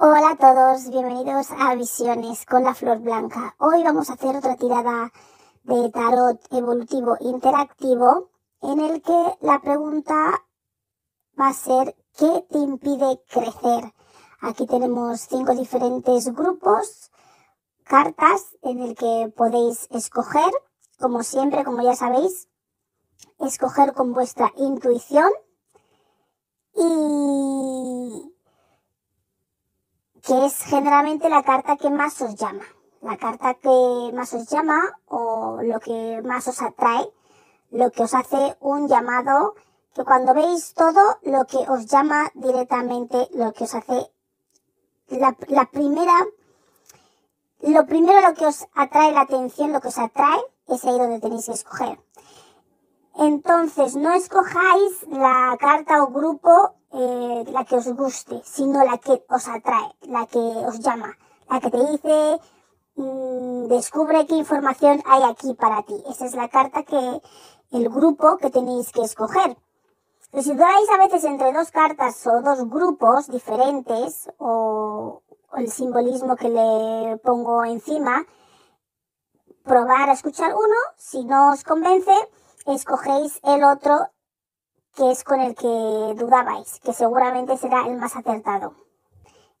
Hola a todos, bienvenidos a Visiones con la Flor Blanca. Hoy vamos a hacer otra tirada de tarot evolutivo interactivo en el que la pregunta va a ser ¿qué te impide crecer? Aquí tenemos cinco diferentes grupos, cartas en el que podéis escoger, como siempre, como ya sabéis, escoger con vuestra intuición y que es generalmente la carta que más os llama. La carta que más os llama o lo que más os atrae, lo que os hace un llamado, que cuando veis todo, lo que os llama directamente, lo que os hace la, primera, lo primero lo que os atrae la atención, lo que os atrae, es ahí donde tenéis que escoger. Entonces, no escojáis la carta o grupo eh, la que os guste, sino la que os atrae, la que os llama, la que te dice, mmm, descubre qué información hay aquí para ti. Esa es la carta que, el grupo que tenéis que escoger. Pero si dudáis a veces entre dos cartas o dos grupos diferentes o, o el simbolismo que le pongo encima, probar a escuchar uno, si no os convence, escogéis el otro que es con el que dudabais, que seguramente será el más acertado.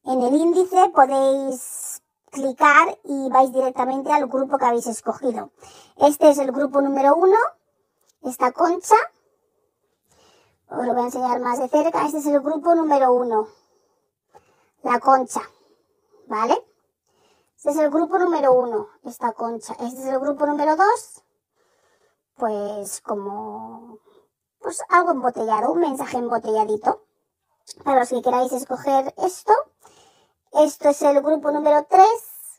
En el índice podéis clicar y vais directamente al grupo que habéis escogido. Este es el grupo número uno, esta concha, os lo voy a enseñar más de cerca. Este es el grupo número uno. La concha. ¿Vale? Este es el grupo número uno, esta concha. Este es el grupo número dos. Pues como, pues algo embotellado, un mensaje embotelladito. Para los que queráis escoger esto. Esto es el grupo número tres.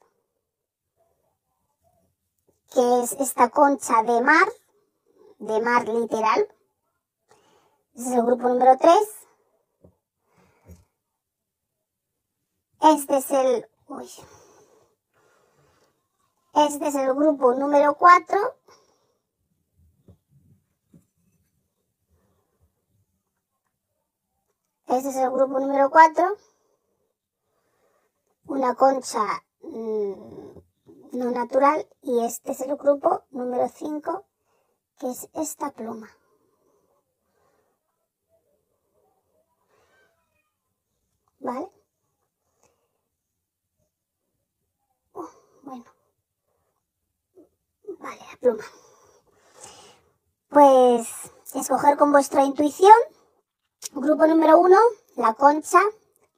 Que es esta concha de mar. De mar literal este es el grupo número 3. Este es el... Uy. Este es el grupo número 4. Este es el grupo número 4. Una concha mmm, no natural. Y este es el grupo número 5, que es esta pluma. ¿Vale? Oh, bueno. Vale, la pluma. Pues escoger con vuestra intuición. Grupo número uno, la concha.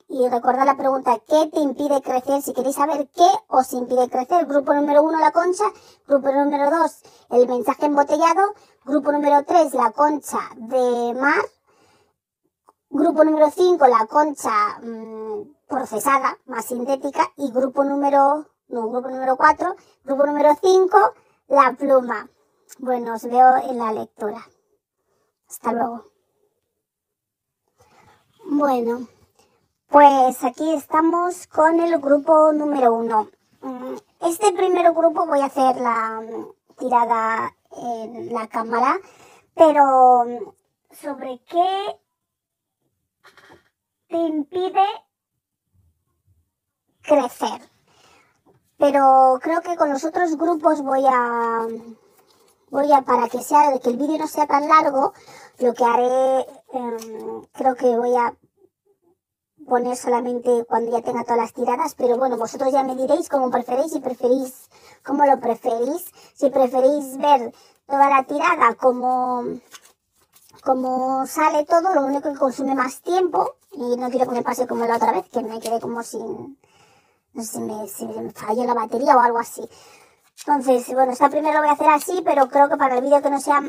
Y recordar la pregunta, ¿qué te impide crecer? Si queréis saber qué os impide crecer. Grupo número uno, la concha. Grupo número dos, el mensaje embotellado. Grupo número tres, la concha de mar. Grupo número 5, la concha mmm, procesada, más sintética. Y grupo número, no, grupo número 4, grupo número 5, la pluma. Bueno, os veo en la lectura. Hasta luego. Bueno, pues aquí estamos con el grupo número 1. Este primer grupo voy a hacer la tirada en la cámara, pero sobre qué te impide crecer. Pero creo que con los otros grupos voy a, voy a, para que sea, que el vídeo no sea tan largo, lo que haré, eh, creo que voy a poner solamente cuando ya tenga todas las tiradas, pero bueno, vosotros ya me diréis cómo preferéis, si preferís, cómo lo preferís, si preferís ver toda la tirada como, como sale todo, lo único que consume más tiempo, y no quiero que me pase como la otra vez, que me quedé como sin, no sé si me, si falló la batería o algo así. Entonces, bueno, esta primero lo voy a hacer así, pero creo que para el vídeo que no sea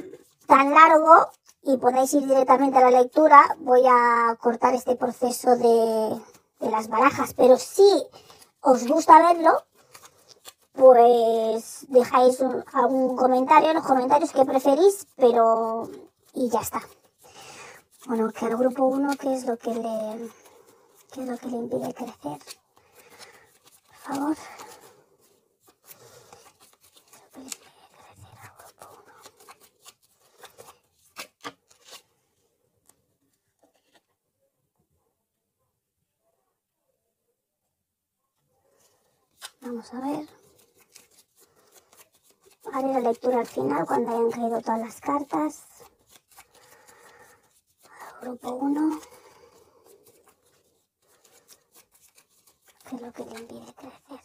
tan largo y podáis ir directamente a la lectura, voy a cortar este proceso de, de las barajas. Pero si os gusta verlo, pues dejáis algún comentario en los comentarios que preferís, pero... y ya está. Bueno, que al grupo 1, ¿qué es lo que qué es lo que le impide crecer? Por favor. ¿Qué es lo que le impide crecer al grupo 1? Vamos a ver. Haré la lectura al final cuando hayan caído todas las cartas. Grupo 1. ¿Qué es lo que le impide crecer?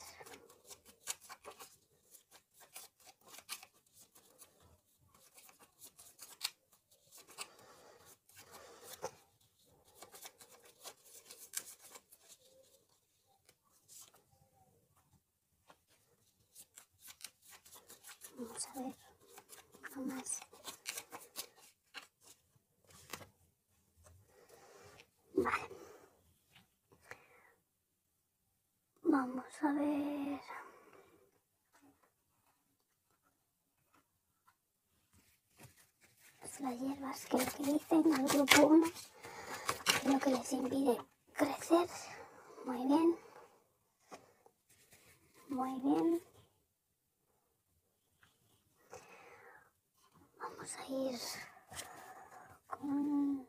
Vamos más. Vale. Vamos a ver. Las hierbas que dicen al grupo 1, lo que les impide crecer. Muy bien. Muy bien. Vamos a ir con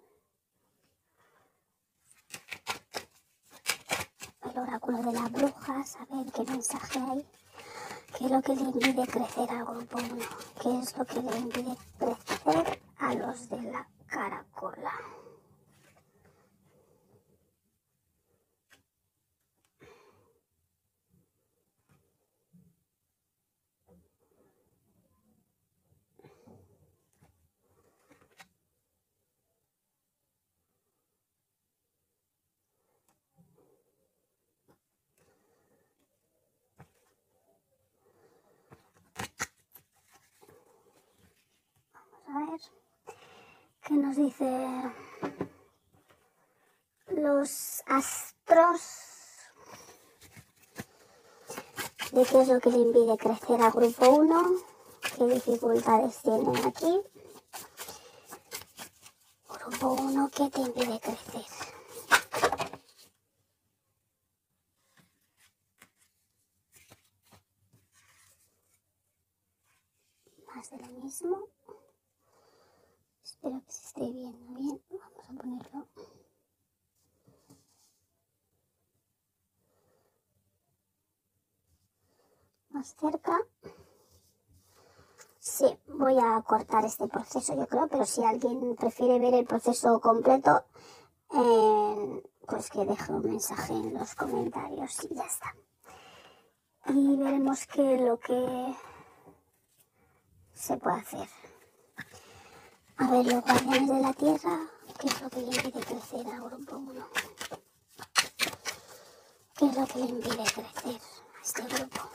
el oráculo de la bruja, a ver qué mensaje hay, qué es lo que le impide crecer al grupo 1, qué es lo que le impide crecer a los de la caracola. A qué nos dice los astros de qué es lo que le impide crecer al grupo 1, qué dificultades tienen aquí. Grupo 1, ¿qué te impide crecer? Más de lo mismo. Espero que se esté viendo bien. Vamos a ponerlo. Más cerca. Sí, voy a cortar este proceso, yo creo, pero si alguien prefiere ver el proceso completo, eh, pues que deje un mensaje en los comentarios y ya está. Y veremos qué lo que se puede hacer. A ver, los guardianes de la tierra, ¿qué es lo que le impide crecer al grupo 1? ¿Qué es lo que le impide crecer a este grupo?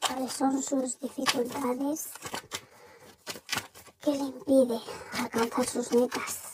¿Cuáles son sus dificultades que le impide alcanzar sus metas?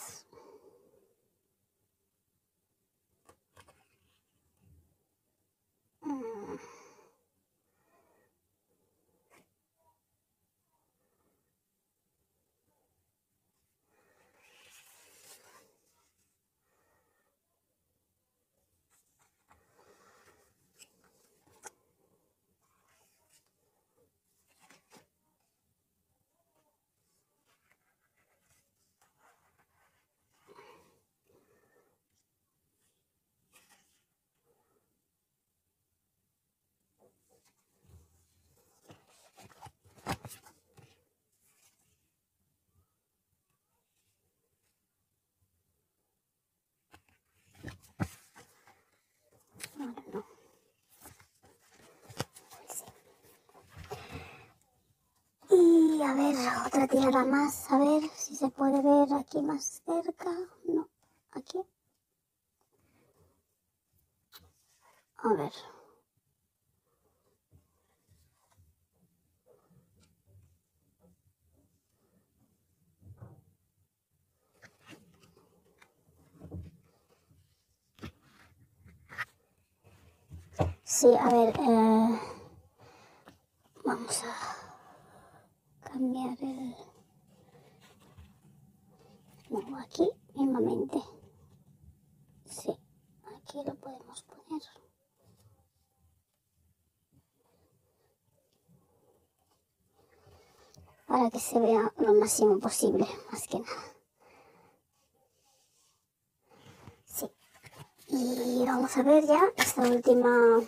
A ver, otra tirada más, a ver si se puede ver aquí más cerca. No, aquí. A ver. Sí, a ver, eh, vamos a cambiar el... No, aquí mismamente. Sí, aquí lo podemos poner. Para que se vea lo máximo posible, más que nada. Sí. Y vamos a ver ya esta última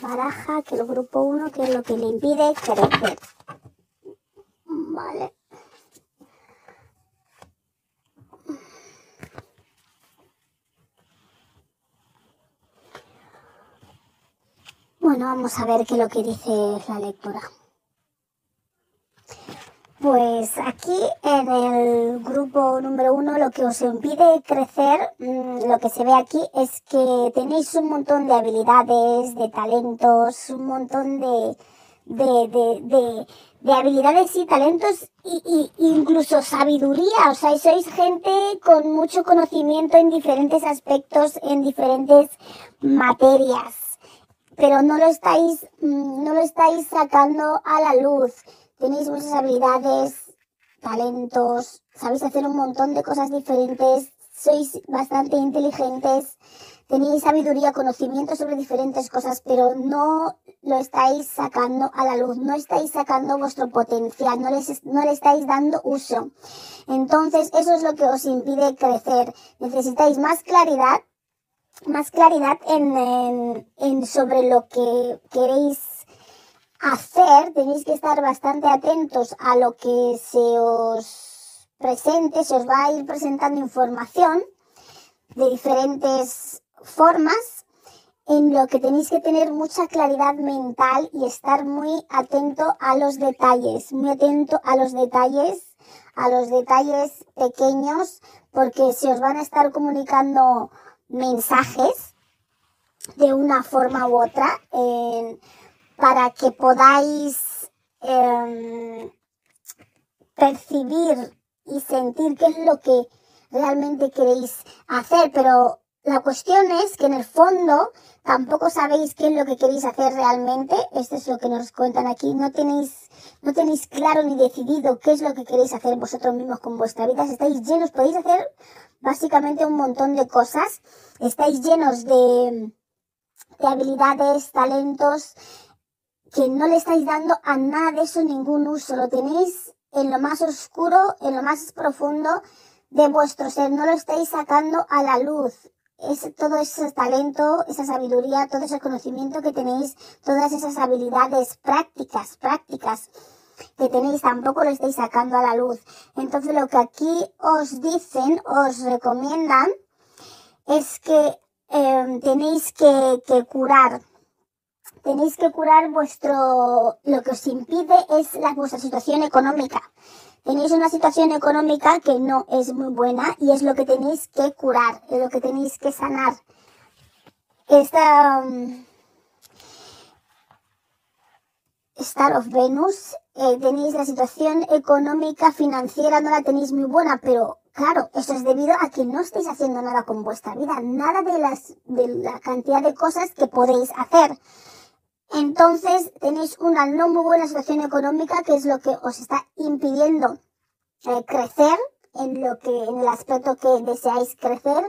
baraja que el grupo 1, que es lo que le impide crecer. Bueno, vamos a ver qué es lo que dice la lectura. Pues aquí en el grupo número uno lo que os impide crecer, mm, lo que se ve aquí es que tenéis un montón de habilidades, de talentos, un montón de, de, de, habilidades y talentos y, incluso sabiduría. O sea, sois gente con mucho conocimiento en diferentes aspectos, en diferentes materias. Pero no lo estáis, mm, no lo estáis sacando a la luz tenéis muchas habilidades, talentos, sabéis hacer un montón de cosas diferentes, sois bastante inteligentes, tenéis sabiduría, conocimiento sobre diferentes cosas, pero no lo estáis sacando a la luz, no estáis sacando vuestro potencial, no, les, no le estáis dando uso. Entonces, eso es lo que os impide crecer. Necesitáis más claridad, más claridad en, en, en sobre lo que queréis hacer, tenéis que estar bastante atentos a lo que se os presente, se os va a ir presentando información de diferentes formas en lo que tenéis que tener mucha claridad mental y estar muy atento a los detalles, muy atento a los detalles, a los detalles pequeños, porque se os van a estar comunicando mensajes de una forma u otra. En, para que podáis em, percibir y sentir qué es lo que realmente queréis hacer, pero la cuestión es que en el fondo tampoco sabéis qué es lo que queréis hacer realmente. Esto es lo que nos cuentan aquí. No tenéis, no tenéis claro ni decidido qué es lo que queréis hacer vosotros mismos con vuestra vida. Estáis llenos, podéis hacer básicamente un montón de cosas. Estáis llenos de, de habilidades, talentos, que no le estáis dando a nada de eso ningún uso, lo tenéis en lo más oscuro, en lo más profundo de vuestro ser, no lo estáis sacando a la luz. Es todo ese talento, esa sabiduría, todo ese conocimiento que tenéis, todas esas habilidades prácticas, prácticas que tenéis, tampoco lo estáis sacando a la luz. Entonces lo que aquí os dicen, os recomiendan, es que eh, tenéis que, que curar tenéis que curar vuestro, lo que os impide es la, vuestra situación económica. Tenéis una situación económica que no es muy buena y es lo que tenéis que curar, es lo que tenéis que sanar. Esta um, Star of Venus, eh, tenéis la situación económica, financiera, no la tenéis muy buena, pero claro, eso es debido a que no estáis haciendo nada con vuestra vida, nada de las, de la cantidad de cosas que podéis hacer. Entonces tenéis una no muy buena situación económica que es lo que os está impidiendo eh, crecer en lo que, en el aspecto que deseáis crecer.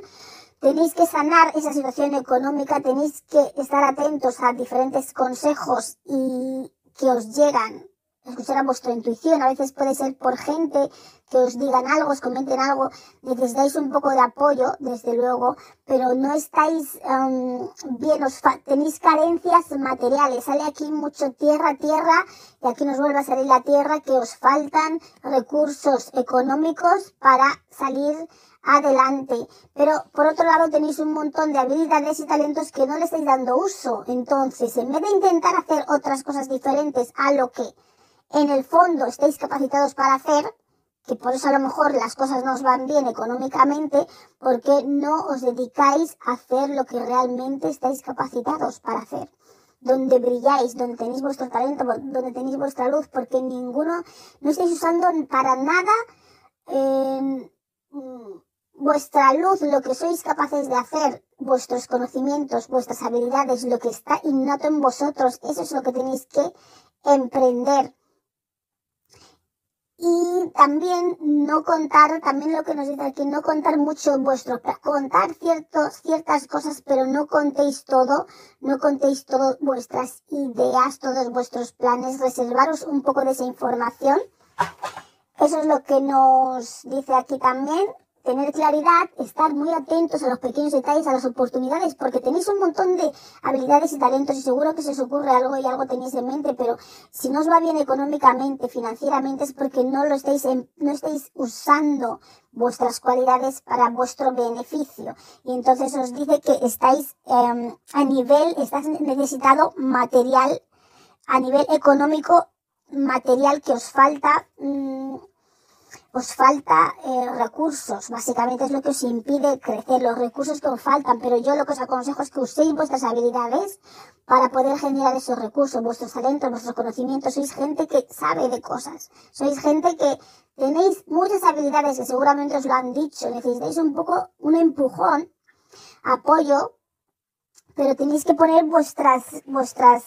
Tenéis que sanar esa situación económica, tenéis que estar atentos a diferentes consejos y que os llegan escuchar a vuestra intuición. A veces puede ser por gente que os digan algo, os comenten algo. Necesitáis un poco de apoyo, desde luego, pero no estáis um, bien, os tenéis carencias materiales. Sale aquí mucho tierra, tierra, y aquí nos vuelve a salir la tierra, que os faltan recursos económicos para salir adelante. Pero por otro lado tenéis un montón de habilidades y talentos que no le estáis dando uso. Entonces, en vez de intentar hacer otras cosas diferentes a lo que en el fondo estáis capacitados para hacer, que por eso a lo mejor las cosas no os van bien económicamente, porque no os dedicáis a hacer lo que realmente estáis capacitados para hacer. Donde brilláis, donde tenéis vuestro talento, donde tenéis vuestra luz, porque ninguno, no estáis usando para nada eh, vuestra luz, lo que sois capaces de hacer, vuestros conocimientos, vuestras habilidades, lo que está innato en vosotros, eso es lo que tenéis que emprender y también no contar, también lo que nos dice aquí, no contar mucho vuestro, contar ciertos, ciertas cosas, pero no contéis todo, no contéis todas vuestras ideas, todos vuestros planes, reservaros un poco de esa información. Eso es lo que nos dice aquí también. Tener claridad, estar muy atentos a los pequeños detalles, a las oportunidades, porque tenéis un montón de habilidades y talentos y seguro que se os ocurre algo y algo tenéis en mente, pero si no os va bien económicamente, financieramente, es porque no lo estáis, no estáis usando vuestras cualidades para vuestro beneficio. Y entonces os dice que estáis em, a nivel, estás necesitado material, a nivel económico, material que os falta, mm, os falta eh, recursos, básicamente es lo que os impide crecer, los recursos que os faltan, pero yo lo que os aconsejo es que uséis vuestras habilidades para poder generar esos recursos, vuestros talentos, vuestros conocimientos, sois gente que sabe de cosas, sois gente que tenéis muchas habilidades que seguramente os lo han dicho, necesitáis un poco un empujón, apoyo, pero tenéis que poner vuestras, vuestras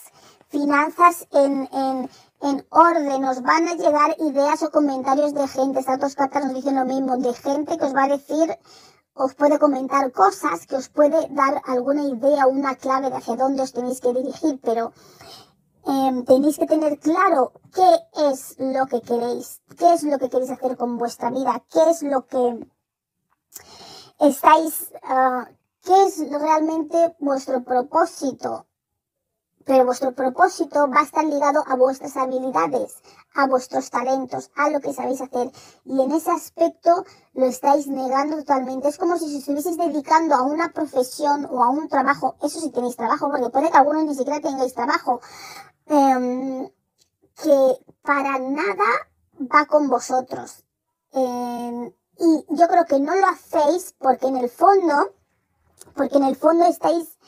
finanzas en, en, en orden, os van a llegar ideas o comentarios de gente, estas dos cartas nos dicen lo mismo, de gente que os va a decir, os puede comentar cosas, que os puede dar alguna idea una clave de hacia dónde os tenéis que dirigir, pero em, tenéis que tener claro qué es lo que queréis, qué es lo que queréis hacer con vuestra vida, qué es lo que estáis, uh, qué es realmente vuestro propósito pero vuestro propósito va a estar ligado a vuestras habilidades, a vuestros talentos, a lo que sabéis hacer. Y en ese aspecto lo estáis negando totalmente. Es como si os estuvieseis dedicando a una profesión o a un trabajo. Eso si tenéis trabajo, porque puede que algunos ni siquiera tengáis trabajo. Em, que para nada va con vosotros. Em, y yo creo que no lo hacéis porque en el fondo, porque en el fondo estáis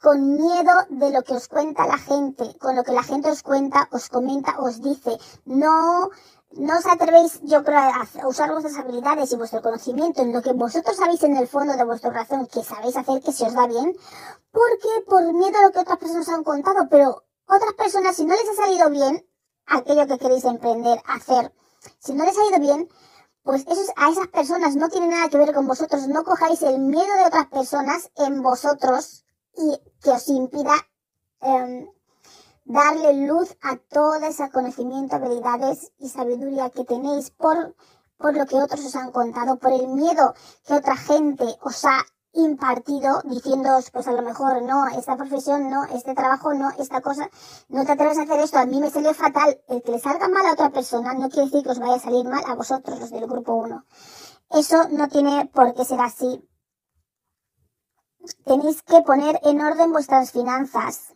con miedo de lo que os cuenta la gente, con lo que la gente os cuenta, os comenta, os dice. No, no os atrevéis, yo creo, a usar vuestras habilidades y vuestro conocimiento en lo que vosotros sabéis en el fondo de vuestro corazón que sabéis hacer, que se os da bien, porque por miedo a lo que otras personas han contado, pero otras personas, si no les ha salido bien aquello que queréis emprender, hacer, si no les ha ido bien, pues eso a esas personas no tiene nada que ver con vosotros. No cojáis el miedo de otras personas en vosotros y que os impida em, darle luz a todo ese conocimiento, habilidades y sabiduría que tenéis por, por lo que otros os han contado, por el miedo que otra gente os ha impartido diciéndoos, pues a lo mejor no, esta profesión no, este trabajo no, esta cosa, no te atreves a hacer esto, a mí me salió fatal. El que le salga mal a otra persona no quiere decir que os vaya a salir mal a vosotros, los del grupo 1. Eso no tiene por qué ser así tenéis que poner en orden vuestras finanzas.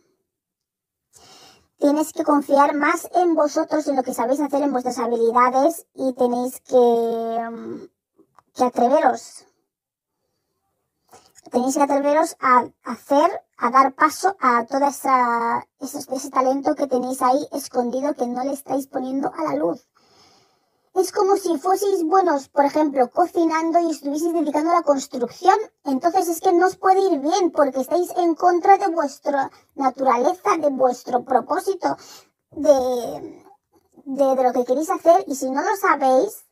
Tienes que confiar más en vosotros, en lo que sabéis hacer, en vuestras habilidades y tenéis que, mm, atreveros. Tenéis que atreveros a hacer, a dar paso a todo ese, ese talento que tenéis ahí escondido que no le estáis poniendo a la luz. Es como si fueseis buenos, por ejemplo, cocinando y estuvieseis dedicando a la construcción. Entonces es que no os puede ir bien porque estáis en contra de vuestra naturaleza, de vuestro propósito, de, de, lo que queréis hacer. Y si no lo sabéis,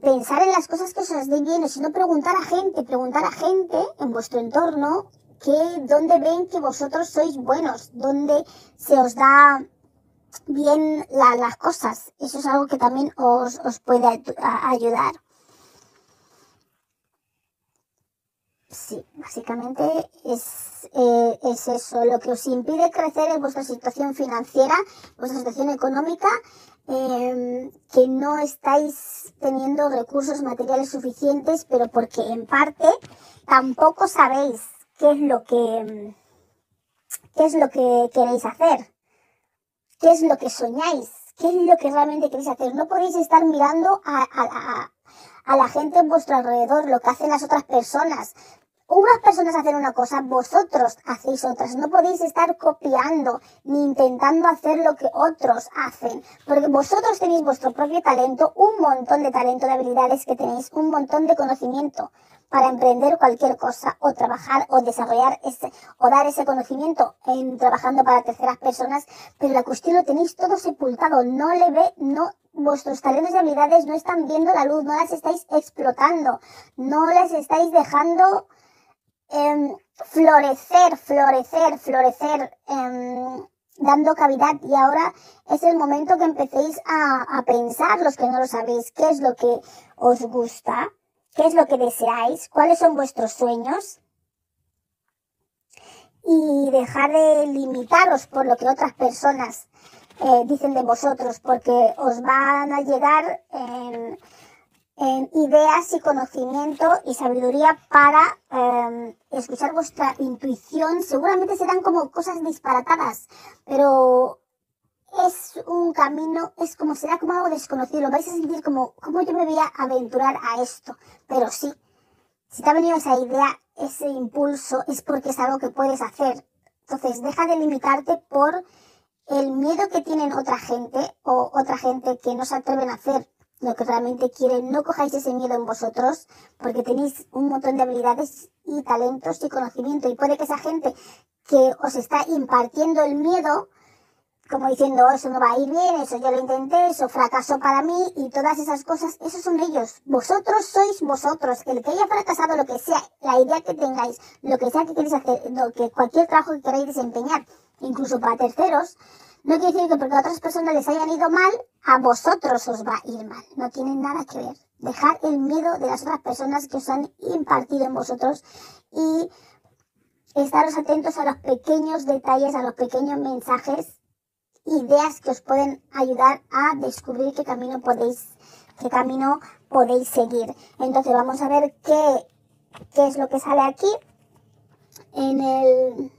pensar en las cosas que os den bien, o si no preguntar a gente, preguntar a gente en vuestro entorno que dónde ven que vosotros sois buenos, dónde se os da bien las cosas. Eso es algo que también os, os puede ayudar. Sí, básicamente es, eh, es eso. Lo que os impide crecer es vuestra situación financiera, vuestra situación económica, em, que no estáis teniendo recursos materiales suficientes, pero porque en parte tampoco sabéis qué es lo que, qué es lo que queréis hacer qué es lo que soñáis, qué es lo que realmente queréis hacer. No podéis estar mirando a, a, la gente en vuestro alrededor, lo que hacen las otras personas. Unas personas hacen una cosa, vosotros hacéis otras. No podéis estar copiando ni intentando hacer lo que otros hacen, porque vosotros tenéis vuestro propio talento, un montón de talento, de habilidades que tenéis, un montón de conocimiento para emprender cualquier cosa o trabajar o desarrollar ese o dar ese conocimiento en trabajando para terceras personas, pero la cuestión lo tenéis todo sepultado, no le ve, no vuestros talentos y habilidades no están viendo la luz, no las estáis explotando, no las estáis dejando eh, florecer, florecer, florecer, eh, dando cavidad. Y ahora es el momento que empecéis a, a pensar, los que no lo sabéis, qué es lo que os gusta, qué es lo que deseáis, cuáles son vuestros sueños. Y dejar de limitaros por lo que otras personas eh, dicen de vosotros, porque os van a llegar en, ideas y conocimiento y sabiduría para em, escuchar vuestra intuición. Seguramente serán como cosas disparatadas, pero es un camino, es como será como algo desconocido. Lo vais a sentir como, como yo me voy a aventurar a esto. Pero sí, si te ha venido esa idea, ese impulso, es porque es algo que puedes hacer. Entonces, deja de limitarte por el miedo que tienen otra gente o otra gente que no se atreven a hacer lo que realmente quieren. No cojáis ese miedo en vosotros porque tenéis un montón de habilidades y talentos y conocimiento y puede que esa gente que os está impartiendo el miedo como diciendo, oh, eso no va a ir bien, eso yo lo intenté, eso fracasó para mí y todas esas cosas, esos son ellos. Vosotros sois vosotros. El que haya fracasado, lo que sea, la idea que tengáis, lo que sea que queréis hacer, lo que cualquier trabajo que queráis desempeñar, incluso para terceros, no quiere decir que porque a otras personas les hayan ido mal, a vosotros os va a ir mal. No tiene nada que ver. Dejar el miedo de las otras personas que os han impartido en vosotros y estaros atentos a los pequeños detalles, a los pequeños mensajes ideas que os pueden ayudar a descubrir qué camino podéis, qué camino podéis seguir. Entonces vamos a ver qué, qué es lo que sale aquí en el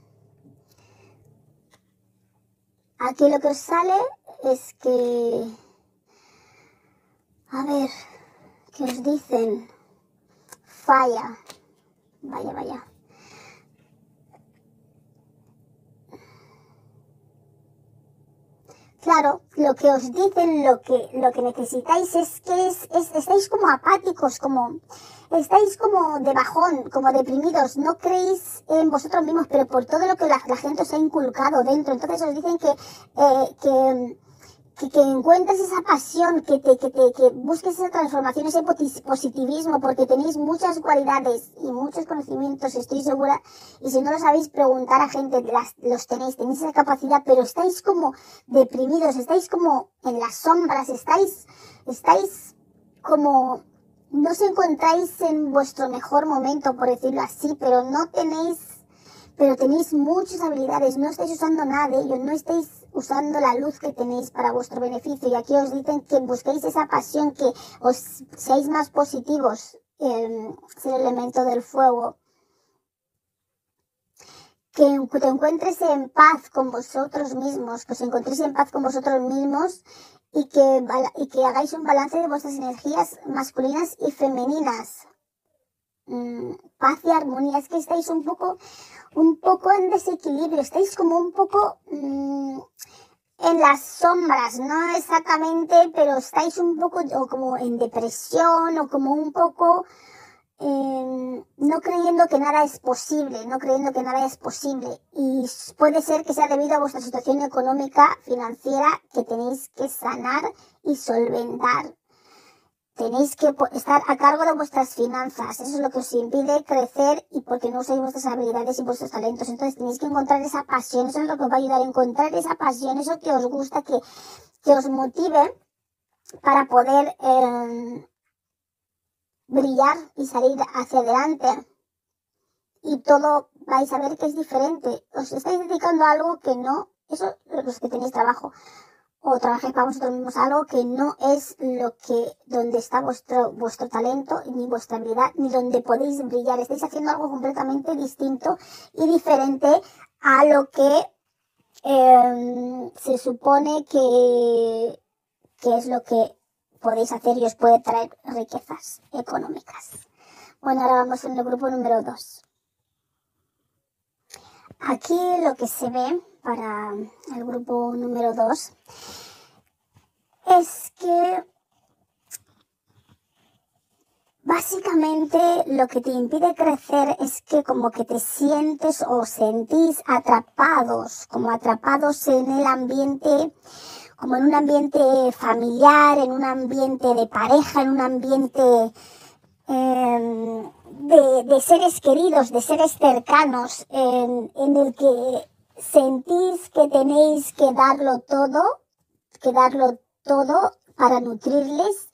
aquí lo que os sale es que a ver qué os dicen falla. Vaya vaya. Claro, lo que os dicen, lo que, lo que necesitáis es que es, estáis como apáticos, como, estáis como de bajón, como deprimidos, no creéis en vosotros mismos, pero por todo lo que la, gente os ha inculcado dentro. Entonces os dicen que, eh, que, encuentres esa pasión, que, te, que, te, que busques esa transformación, ese positivismo, porque tenéis muchas cualidades y muchos conocimientos, estoy segura, y si no lo sabéis, preguntar a gente, las, los tenéis, tenéis esa capacidad, pero estáis como deprimidos, estáis como en las sombras, estáis, estáis como, no os encontráis en vuestro mejor momento, por decirlo así, pero no tenéis pero tenéis muchas habilidades, no estáis usando nada de ello, no estáis usando la luz que tenéis para vuestro beneficio. Y aquí os dicen que busquéis esa pasión, que os seáis más positivos, eh, el elemento del fuego. Que te encuentres en paz con vosotros mismos, que os encontréis en paz con vosotros mismos y que, y que hagáis un balance de vuestras energías masculinas y femeninas. Mm, paz y armonía. Es que estáis un poco, un poco en desequilibrio, estáis como un poco mm, en las sombras, no exactamente, pero estáis un poco o como en depresión o como un poco no creyendo que nada es posible, no creyendo que nada es posible. Y puede ser que sea debido a vuestra situación económica, financiera, que tenéis que sanar y solventar tenéis que estar a cargo de vuestras finanzas. Eso es lo que os impide crecer y porque no usáis vuestras habilidades y vuestros talentos. Entonces tenéis que encontrar esa pasión. Eso es lo que os va a ayudar a encontrar esa pasión, eso que os gusta, que, que os motive para poder em, brillar y salir hacia adelante. Y todo vais a ver que es diferente. Os estáis dedicando a algo que no, eso los que tenéis trabajo o trabajéis para vosotros mismos algo que no es lo que, donde está vuestro, vuestro talento, ni vuestra habilidad, ni donde podéis brillar. Estáis haciendo algo completamente distinto y diferente a lo que em, se supone que, que es lo que podéis hacer y os puede traer riquezas económicas. Bueno, ahora vamos en el grupo número 2. Aquí lo que se ve para el grupo número 2 es que básicamente lo que te impide crecer es que como que te sientes o sentís atrapados, como atrapados en el ambiente, como en un ambiente familiar, en un ambiente de pareja, en un ambiente em, de, seres queridos, de seres cercanos, en el que sentís que tenéis que darlo todo, que darlo todo para nutrirles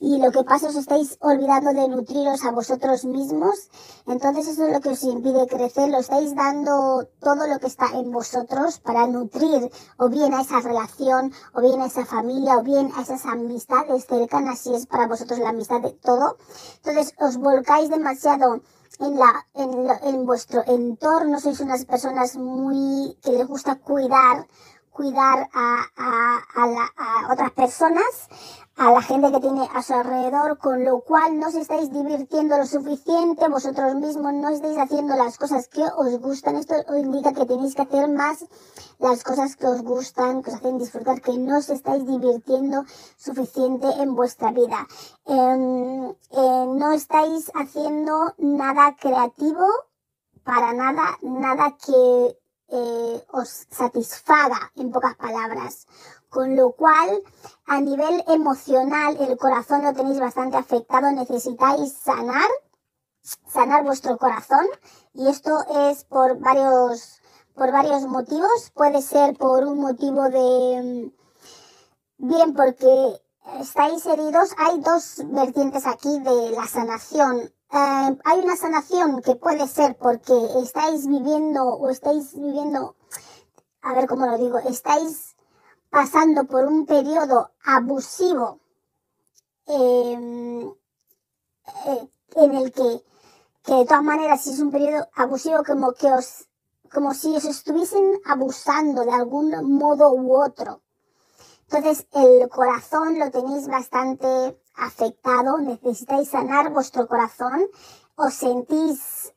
y lo que pasa os estáis olvidando de nutriros a vosotros mismos, entonces eso es lo que os impide crecer, lo estáis dando todo lo que está en vosotros para nutrir o bien a esa relación, o bien a esa familia, o bien a esas amistades cercanas, si es para vosotros la amistad de todo. Entonces os volcáis demasiado en, la, en, en vuestro entorno, sois unas personas muy que les gusta cuidar, cuidar a, a, a, la, a otras personas, a la gente que tiene a su alrededor, con lo cual no os estáis divirtiendo lo suficiente, vosotros mismos no estáis haciendo las cosas que os gustan. Esto os indica que tenéis que hacer más las cosas que os gustan, que os hacen disfrutar, que no os estáis divirtiendo suficiente en vuestra vida. Eh, eh, no estáis haciendo nada creativo, para nada, nada que eh, os satisfaga, en pocas palabras. Con lo cual, a nivel emocional, el corazón lo tenéis bastante afectado, necesitáis sanar, sanar vuestro corazón. Y esto es por varios, por varios motivos. Puede ser por un motivo de, bien, porque estáis heridos. Hay dos vertientes aquí de la sanación. Eh, hay una sanación que puede ser porque estáis viviendo o estáis viviendo, a ver cómo lo digo, estáis pasando por un periodo abusivo eh, eh, en el que, que de todas maneras si es un periodo abusivo como que os como si os estuviesen abusando de algún modo u otro. Entonces el corazón lo tenéis bastante afectado, necesitáis sanar vuestro corazón, os sentís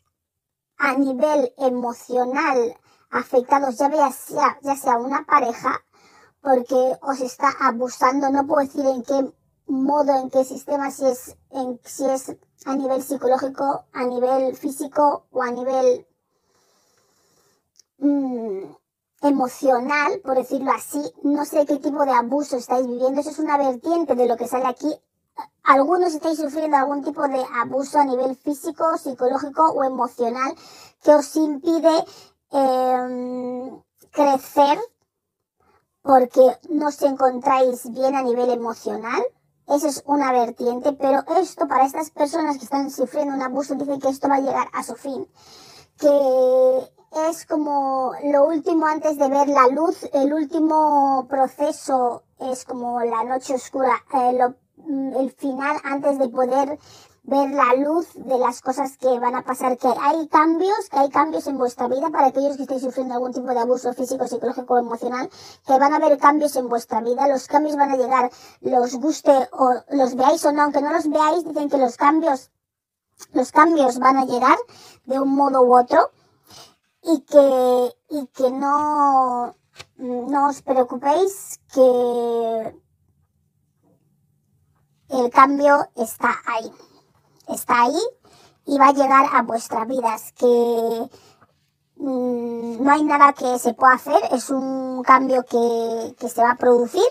a nivel emocional afectados, ya, sea, ya sea una pareja porque os está abusando. No puedo decir en qué modo, en qué sistema, si es, en, si es a nivel psicológico, a nivel físico o a nivel mm, emocional, por decirlo así. No sé qué tipo de abuso estáis viviendo. Eso es una vertiente de lo que sale aquí. Algunos estáis sufriendo algún tipo de abuso a nivel físico, psicológico o emocional que os impide eh, crecer porque no os encontráis bien a nivel emocional. Esa es una vertiente, pero esto para estas personas que están sufriendo un abuso dicen que esto va a llegar a su fin. Que es como lo último antes de ver la luz, el último proceso es como la noche oscura, eh, mm, el final antes de poder ver la luz de las cosas que van a pasar, que hay cambios, que hay cambios en vuestra vida para aquellos que estéis sufriendo algún tipo de abuso físico, psicológico o emocional, que van a haber cambios en vuestra vida, los cambios van a llegar, los guste o los veáis o no, aunque no los veáis, dicen que los cambios, los cambios van a llegar de un modo u otro y que, y que no, no os preocupéis que el cambio está ahí está ahí y va a llegar a vuestras vidas, que mmm, no hay nada que se pueda hacer, es un cambio que, que se va a producir,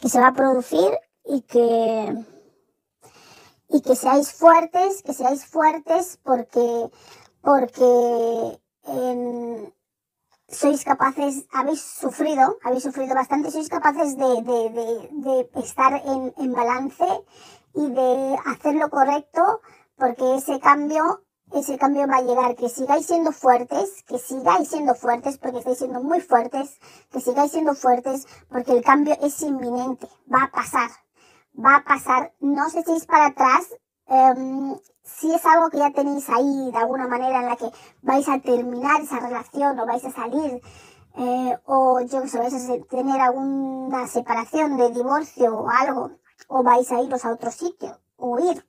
que se va a producir y que, y que seáis fuertes, que seáis fuertes porque, porque en, sois capaces, habéis sufrido, habéis sufrido bastante, sois capaces de, de, de, de estar en, en balance y de hacer lo correcto porque ese cambio ese cambio va a llegar, que sigáis siendo fuertes, que sigáis siendo fuertes porque estáis siendo muy fuertes, que sigáis siendo fuertes porque el cambio es inminente, va a pasar, va a pasar, no os echéis para atrás, um, si es algo que ya tenéis ahí de alguna manera en la que vais a terminar esa relación o vais a salir, eh, o yo que sé, vais a tener alguna separación de divorcio o algo, o vais a iros a otro sitio, o ir.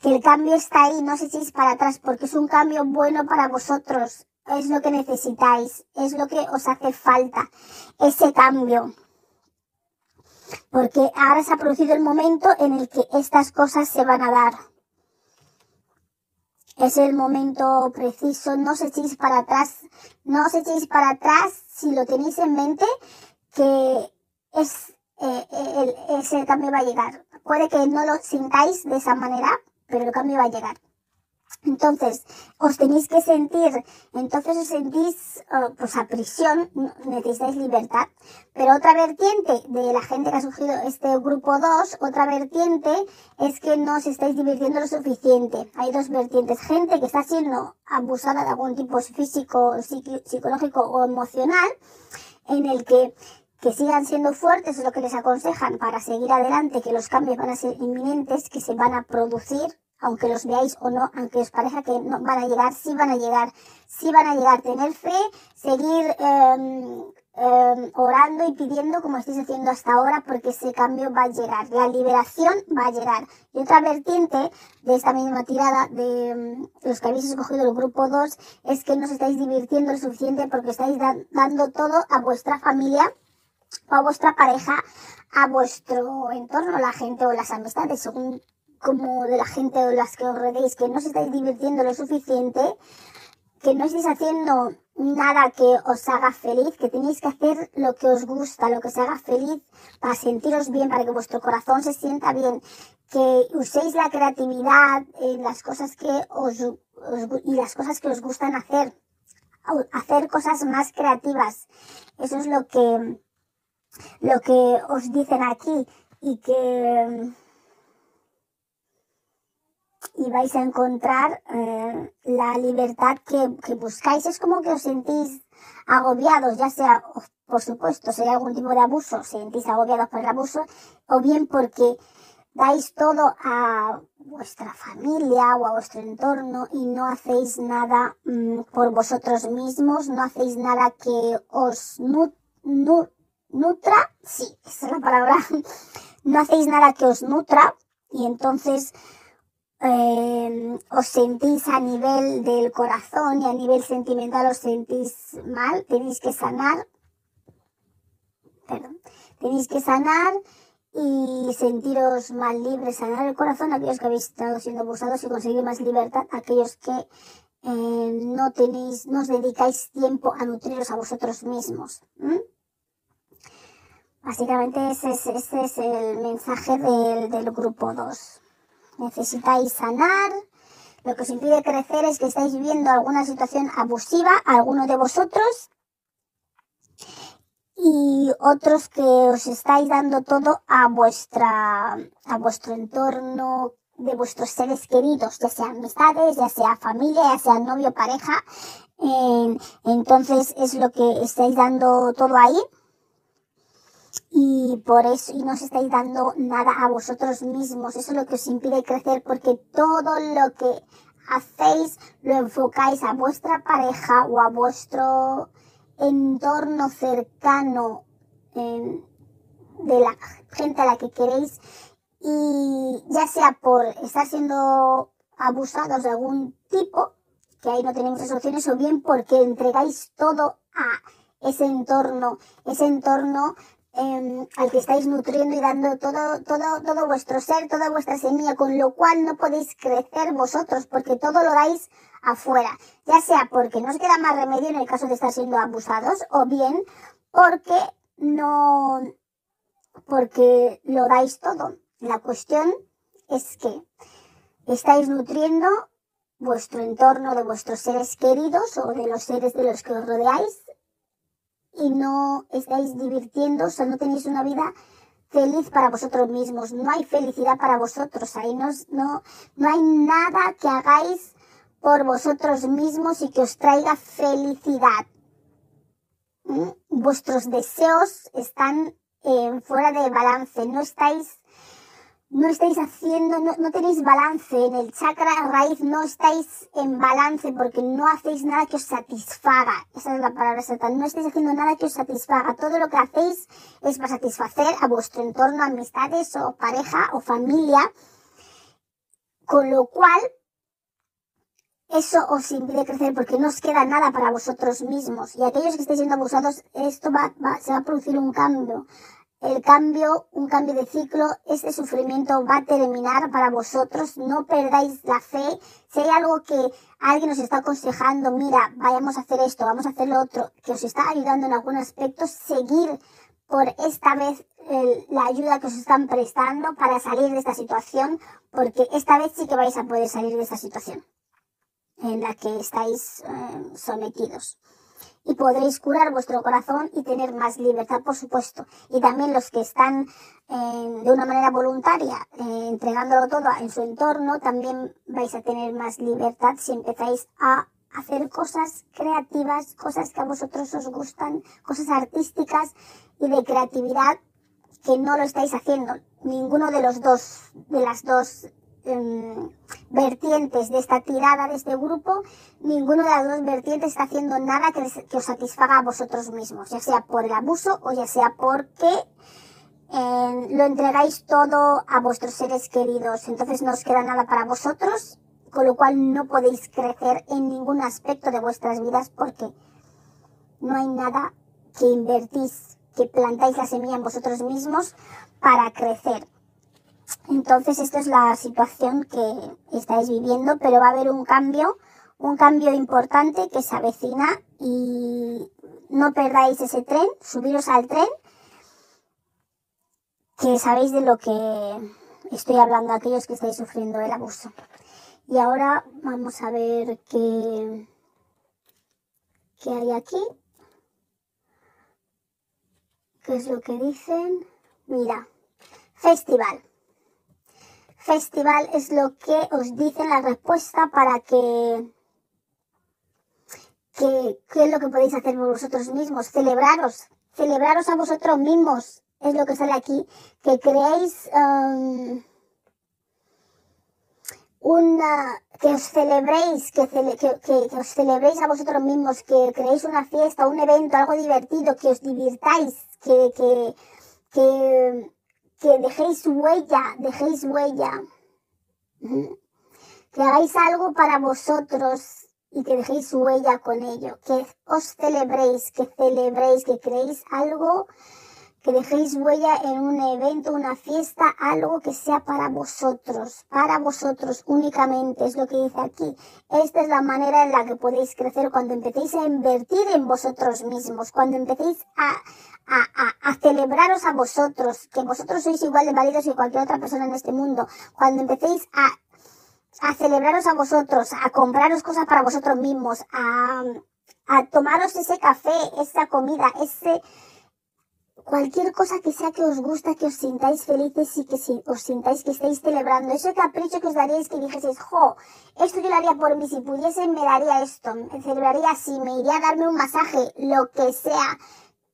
Que el cambio está ahí, no os echéis para atrás porque es un cambio bueno para vosotros, es lo que necesitáis, es lo que os hace falta, ese cambio. Porque ahora se ha producido el momento en el que estas cosas se van a dar. Es el momento preciso, no os echéis para atrás, no os echéis para atrás si lo tenéis en mente, que es eh, eh, ese cambio va a llegar. Puede que no lo sintáis de esa manera, pero el cambio va a llegar. Entonces, os tenéis que sentir, entonces os sentís uh, pues a prisión, necesitáis libertad. Pero otra vertiente de la gente que ha surgido este grupo 2, otra vertiente es que no os estáis divirtiendo lo suficiente. Hay dos vertientes. Gente que está siendo abusada de algún tipo físico, psicológico o emocional, en el que que sigan siendo fuertes es lo que les aconsejan para seguir adelante, que los cambios van a ser inminentes, que se van a producir aunque los veáis o no, aunque os parezca que no van a llegar, sí van a llegar, sí van a llegar. Tener fe, seguir eh, eh, orando y pidiendo como estáis haciendo hasta ahora, porque ese cambio va a llegar, la liberación va a llegar. Y otra vertiente de esta misma tirada de em, los que habéis escogido el grupo 2 es que no os estáis divirtiendo lo suficiente porque estáis dando todo a vuestra familia o a vuestra pareja, a vuestro entorno, la gente o las amistades, según como de la gente o las que os rodeéis, que no os estáis divirtiendo lo suficiente, que no estáis haciendo nada que os haga feliz, que tenéis que hacer lo que os gusta, lo que os haga feliz para sentiros bien, para que vuestro corazón se sienta bien, que uséis la creatividad en las cosas que os, y las cosas que os gustan hacer, hacer cosas más creativas. Eso es lo que lo que os dicen aquí y que y vais a encontrar eh, la libertad que, buscáis. Es como que os sentís agobiados, ya sea, por supuesto, si hay algún tipo de abuso, sentís agobiados por el abuso, o bien porque dais todo a vuestra familia o a vuestro entorno y no hacéis nada mm, por vosotros mismos, no hacéis nada que os nutra, sí, esa es la palabra, no hacéis nada que os nutra y entonces eh, os sentís a nivel del corazón y a nivel sentimental os sentís mal, tenéis que sanar, perdón, tenéis que sanar y sentiros más libres, sanar el corazón, aquellos que habéis estado siendo abusados y conseguir más libertad, aquellos que eh, no tenéis, no os dedicáis tiempo a nutriros a vosotros mismos. Básicamente ese es, ese es el mensaje del, del grupo 2 necesitáis sanar. Lo que os impide crecer es que estáis viviendo alguna situación abusiva, alguno de vosotros, y otros que os estáis dando todo a vuestra, a vuestro entorno de vuestros seres queridos, ya sea amistades, ya sea familia, ya sea novio, pareja. entonces es lo que estáis dando todo ahí y por eso y no os estáis dando nada a vosotros mismos. Eso es lo que os impide crecer porque todo lo que hacéis lo enfocáis a vuestra pareja o a vuestro entorno cercano de la gente a la que queréis y ya sea por estar siendo abusados de algún tipo, que ahí no tenemos resoluciones, o bien porque entregáis todo a ese entorno, ese entorno Em, al que estáis nutriendo y dando todo, todo, todo vuestro ser, toda vuestra semilla, con lo cual no podéis crecer vosotros, porque todo lo dais afuera, ya sea porque no os queda más remedio en el caso de estar siendo abusados, o bien porque no, porque lo dais todo. La cuestión es que estáis nutriendo vuestro entorno de vuestros seres queridos o de los seres de los que os rodeáis y no estáis divirtiendo, o sea, no tenéis una vida feliz para vosotros mismos, no hay felicidad para vosotros, ahí no, no, no hay nada que hagáis por vosotros mismos y que os traiga felicidad. ¿Mm? Vuestros deseos están eh, fuera de balance, no estáis no estáis haciendo, no, tenéis balance en el chakra raíz, no estáis en balance porque no hacéis nada que os satisfaga. Esa es la palabra exacta. No estáis haciendo nada que os satisfaga. Todo lo que hacéis es para satisfacer a vuestro entorno, amistades o pareja o familia. Con lo cual, eso os impide crecer porque no os queda nada para vosotros mismos. Y aquellos que estéis siendo abusados, esto va, se va a producir un cambio el cambio, un cambio de ciclo, este sufrimiento va a terminar para vosotros, no perdáis la fe. Si hay algo que alguien os está aconsejando, mira, vayamos a hacer esto, vamos a hacer lo otro, que os está ayudando en algún aspecto, seguir por esta vez la ayuda que os están prestando para salir de esta situación, porque esta vez sí que vais a poder salir de esta situación. en la que estáis eh, sometidos. Y podréis curar vuestro corazón y tener más libertad, por supuesto. Y también los que están eh, de una manera voluntaria, eh, entregándolo todo en su entorno, también vais a tener más libertad si empezáis a hacer cosas creativas, cosas que a vosotros os gustan, cosas artísticas y de creatividad que no lo estáis haciendo. Ninguno de los dos, de las dos Em, vertientes de esta tirada de este grupo, ninguno de las dos vertientes está haciendo nada que, os satisfaga a vosotros mismos, ya sea por el abuso o ya sea porque em, lo entregáis todo a vuestros seres queridos, entonces no os queda nada para vosotros, con lo cual no podéis crecer en ningún aspecto de vuestras vidas porque no hay nada que invertís, que plantáis la semilla en vosotros mismos para crecer. Entonces, esta es la situación que estáis viviendo, pero va a haber un cambio, un cambio importante que se avecina y no perdáis ese tren, subiros al tren, que sabéis de lo que estoy hablando, aquellos que estáis sufriendo el abuso. Y ahora vamos a ver qué, qué hay aquí. ¿Qué es lo que dicen? Mira, festival festival es lo que os dice la respuesta para que ¿Qué, es lo que podéis hacer vosotros mismos? Celebraros, celebraros a vosotros mismos, es lo que sale aquí, que creéis um, una, que os celebréis, que, que, os celebréis a vosotros mismos, que creéis una fiesta, un evento, algo divertido, que os divirtáis, que, que que dejéis huella, dejéis huella. Que hagáis algo para vosotros y que dejéis huella con ello. Que os celebréis, que celebréis, que creéis algo, que dejéis huella en un evento, una fiesta, algo que sea para vosotros, para vosotros únicamente, es lo que dice aquí. Esta es la manera en la que podéis crecer cuando empecéis a invertir en vosotros mismos, cuando empecéis a, a, celebraros a vosotros, que vosotros sois igual de válidos que cualquier otra persona en este mundo. Cuando empecéis a, celebraros a vosotros, a compraros cosas para vosotros mismos, a, tomaros ese café, esa comida, ese, cualquier cosa que sea que os gusta, que os sintáis felices y que si, os sintáis que estáis celebrando. Ese capricho que os daríais que dijeseis, jo, esto yo lo haría por mí, si pudiese me daría esto, me celebraría así, me iría a darme un masaje, lo que sea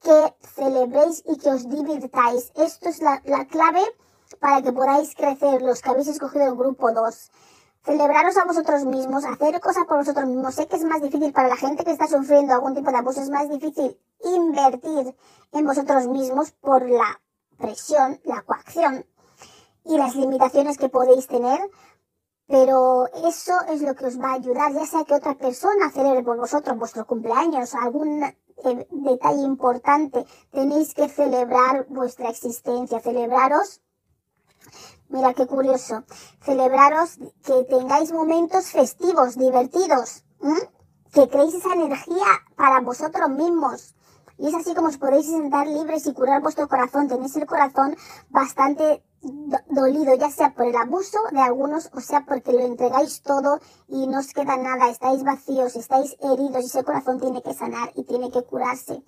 que celebréis y que os divirtáis. Esto es la, clave para que podáis crecer los que habéis escogido el grupo 2. Celebraros a vosotros mismos, hacer cosas por vosotros mismos. Sé que es más difícil para la gente que está sufriendo algún tipo de abuso, es más difícil invertir en vosotros mismos por la presión, la coacción y las limitaciones que podéis tener, pero eso es lo que os va a ayudar, ya sea que otra persona celebre por vosotros vuestro cumpleaños, algún detalle importante, tenéis que celebrar vuestra existencia, celebraros. Mira qué curioso, celebraros que tengáis momentos festivos, divertidos, que creéis esa energía para vosotros mismos. Y es así como os podéis sentar libres y curar vuestro corazón. Tenéis el corazón bastante dolido, ya sea por el abuso de algunos, o sea porque lo entregáis todo y no os queda nada, estáis vacíos, estáis heridos y ese corazón tiene que sanar y tiene que curarse.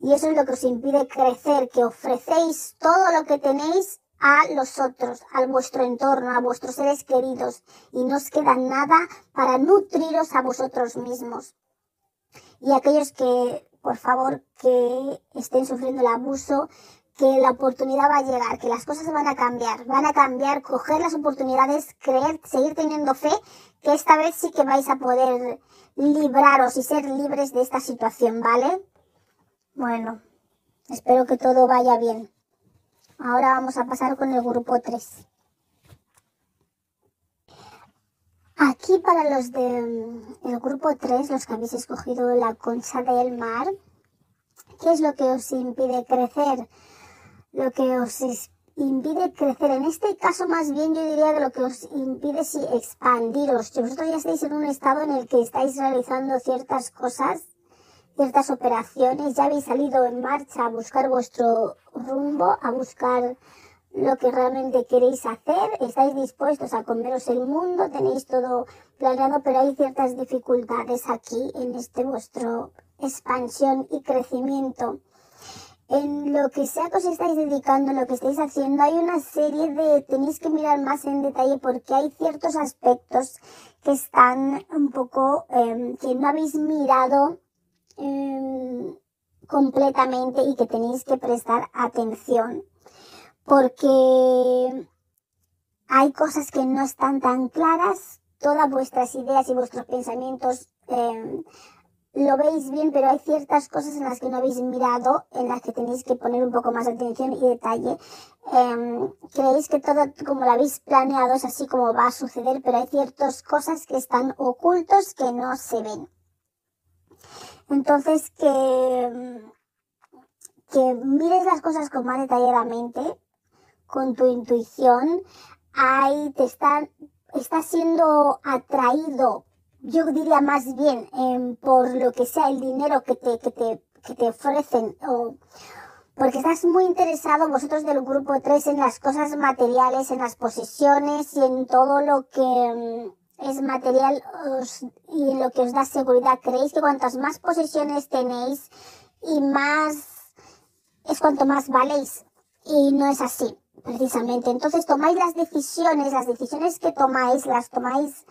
Y eso es lo que os impide crecer, que ofrecéis todo lo que tenéis a los otros, a vuestro entorno, a vuestros seres queridos, y no os queda nada para nutriros a vosotros mismos. Y aquellos que, por favor, que estén sufriendo el abuso, que la oportunidad va a llegar, que las cosas van a cambiar, van a cambiar, coger las oportunidades, creer, seguir teniendo fe, que esta vez sí que vais a poder libraros y ser libres de esta situación, ¿vale? Bueno, espero que todo vaya bien. Ahora vamos a pasar con el grupo 3. Aquí para los del mm, grupo 3, los que habéis escogido la concha del mar, ¿qué es lo que os impide crecer? Lo que os impide crecer. En este caso, más bien, yo diría que lo que os impide es expandiros. Si vosotros ya estáis en un estado en el que estáis realizando ciertas cosas, ciertas operaciones, ya habéis salido en marcha a buscar vuestro rumbo, a buscar lo que realmente queréis hacer, estáis dispuestos a comeros el mundo, tenéis todo planeado, pero hay ciertas dificultades aquí en este vuestro expansión y crecimiento. En lo que sea que os estáis dedicando, lo que estáis haciendo, hay una serie de, tenéis que mirar más en detalle porque hay ciertos aspectos que están un poco, em, que no habéis mirado em, completamente y que tenéis que prestar atención. Porque hay cosas que no están tan claras, todas vuestras ideas y vuestros pensamientos eh, lo veis bien, pero hay ciertas cosas en las que no habéis mirado, en las que tenéis que poner un poco más de atención y detalle. Eh, creéis que todo como lo habéis planeado es así como va a suceder, pero hay ciertas cosas que están ocultos que no se ven. Entonces, que, que mires las cosas con más detalladamente, con tu intuición, ahí te están, estás siendo atraído, yo diría más bien, em, por lo que sea el dinero que te, que te, que te ofrecen o porque estás muy interesado vosotros del grupo 3 en las cosas materiales, en las posesiones y en todo lo que em, es material y lo que os da seguridad. Creéis que cuantas más posesiones tenéis y más es cuanto más valéis. Y no es así precisamente. Entonces tomáis las decisiones, las decisiones que tomáis, las tomáis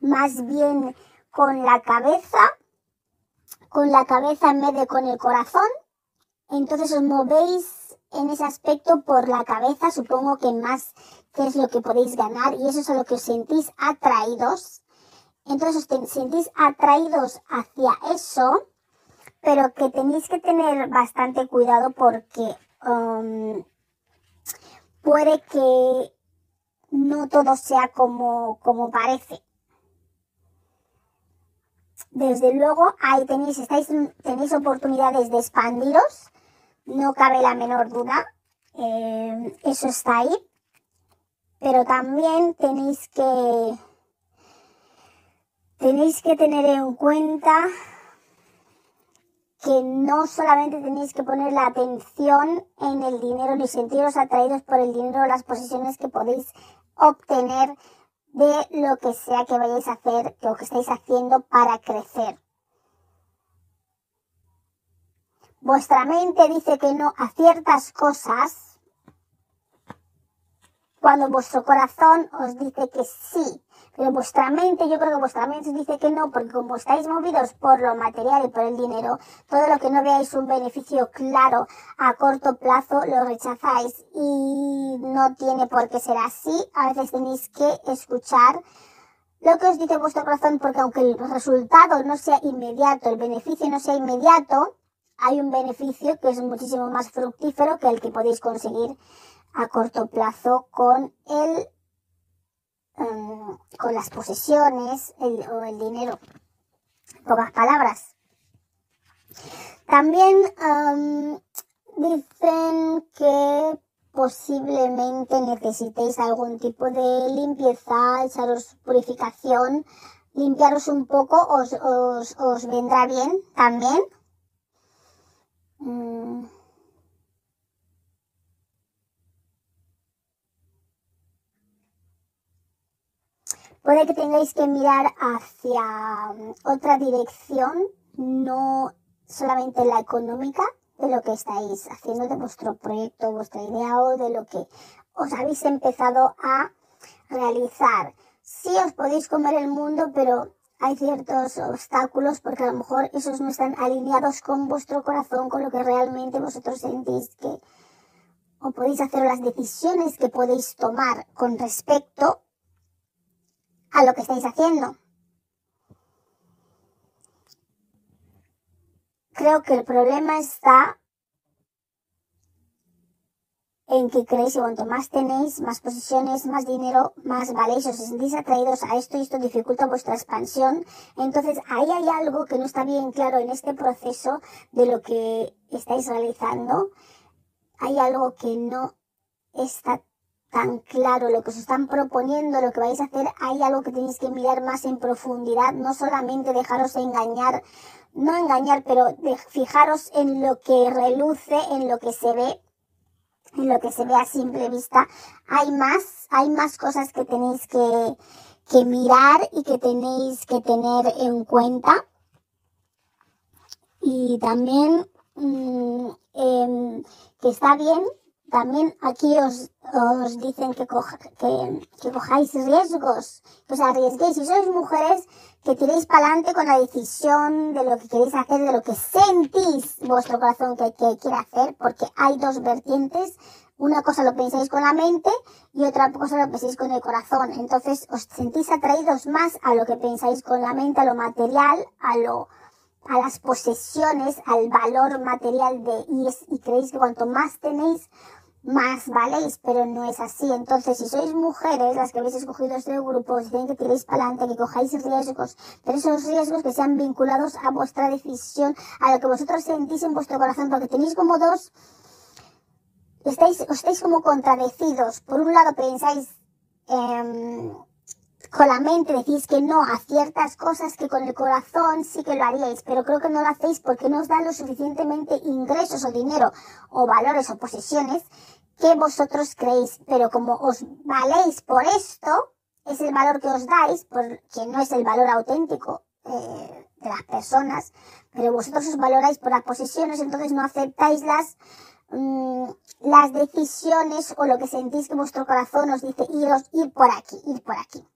más bien con la cabeza, con la cabeza en vez de con el corazón. Entonces os movéis en ese aspecto por la cabeza, supongo que más que es lo que podéis ganar y eso es a lo que os sentís atraídos. Entonces os sentís atraídos hacia eso, pero que tenéis que tener bastante cuidado porque um, puede que no todo sea como, como parece. Desde luego, ahí tenéis, estáis, tenéis oportunidades de expandiros, no cabe la menor duda, eh, eso está ahí, pero también tenéis que, tenéis que tener en cuenta que no solamente tenéis que poner la atención en el dinero ni sentiros atraídos por el dinero o las posiciones que podéis obtener de lo que sea que vayáis a hacer, lo que estáis haciendo para crecer. Vuestra mente dice que no a ciertas cosas cuando vuestro corazón os dice que sí. Pero vuestra mente, yo creo que vuestra mente dice que no, porque como estáis movidos por lo material y por el dinero, todo lo que no veáis un beneficio claro a corto plazo lo rechazáis y no tiene por qué ser así. A veces tenéis que escuchar lo que os dice vuestro corazón, porque aunque el resultado no sea inmediato, el beneficio no sea inmediato, hay un beneficio que es muchísimo más fructífero que el que podéis conseguir a corto plazo con el Em, con las posesiones o el dinero. Pocas palabras. También em, dicen que posiblemente necesitéis algún tipo de limpieza, echaros purificación, limpiaros un poco, os, os, os vendrá bien también. Mm. Puede que tengáis que mirar hacia mm, otra dirección, no solamente la económica, de lo que estáis haciendo, de vuestro proyecto, vuestra idea o de lo que os habéis empezado a realizar. Sí os podéis comer el mundo, pero hay ciertos obstáculos porque a lo mejor esos no están alineados con vuestro corazón, con lo que realmente vosotros sentís que o podéis hacer las decisiones que podéis tomar con respecto a lo que estáis haciendo. Creo que el problema está en que creéis que cuanto más tenéis, más posiciones, más dinero, más valéis, os sentís atraídos a esto y esto dificulta vuestra expansión. Entonces ahí hay algo que no está bien claro en este proceso de lo que estáis realizando. Hay algo que no está tan claro lo que os están proponiendo, lo que vais a hacer, hay algo que tenéis que mirar más en profundidad, no solamente dejaros engañar, no engañar, pero fijaros en lo que reluce, en lo que se ve, en lo que se ve a simple vista, hay más, hay más cosas que tenéis que, que mirar y que tenéis que tener en cuenta. Y también mm, em, que está bien también aquí os, os dicen que, que, que, cojáis riesgos, que os arriesguéis. Si sois mujeres, que tiréis para adelante con la decisión de lo que queréis hacer, de lo que sentís vuestro corazón que, que quiere hacer, porque hay dos vertientes. Una cosa lo pensáis con la mente y otra cosa lo pensáis con el corazón. Entonces os sentís atraídos más a lo que pensáis con la mente, a lo material, a lo, a las posesiones, al valor material de, y, es, y creéis que cuanto más tenéis, más valéis, pero no es así. Entonces, si sois mujeres, las que habéis escogido este grupo, os tienen que tiréis para adelante, que cojáis riesgos, pero esos riesgos que sean vinculados a vuestra decisión, a lo que vosotros sentís en vuestro corazón, porque tenéis como dos, estáis, os estáis como contradecidos. Por un lado pensáis, eh, con la mente decís que no a ciertas cosas que con el corazón sí que lo haríais, pero creo que no lo hacéis porque no os dan lo suficientemente ingresos o dinero o valores o posesiones que vosotros creéis. Pero como os valéis por esto, es el valor que os dais, porque no es el valor auténtico eh, de las personas, pero vosotros os valoráis por las posesiones, entonces no aceptáis las mm, las decisiones o lo que sentís que vuestro corazón os dice iros, ir por aquí, ir por aquí.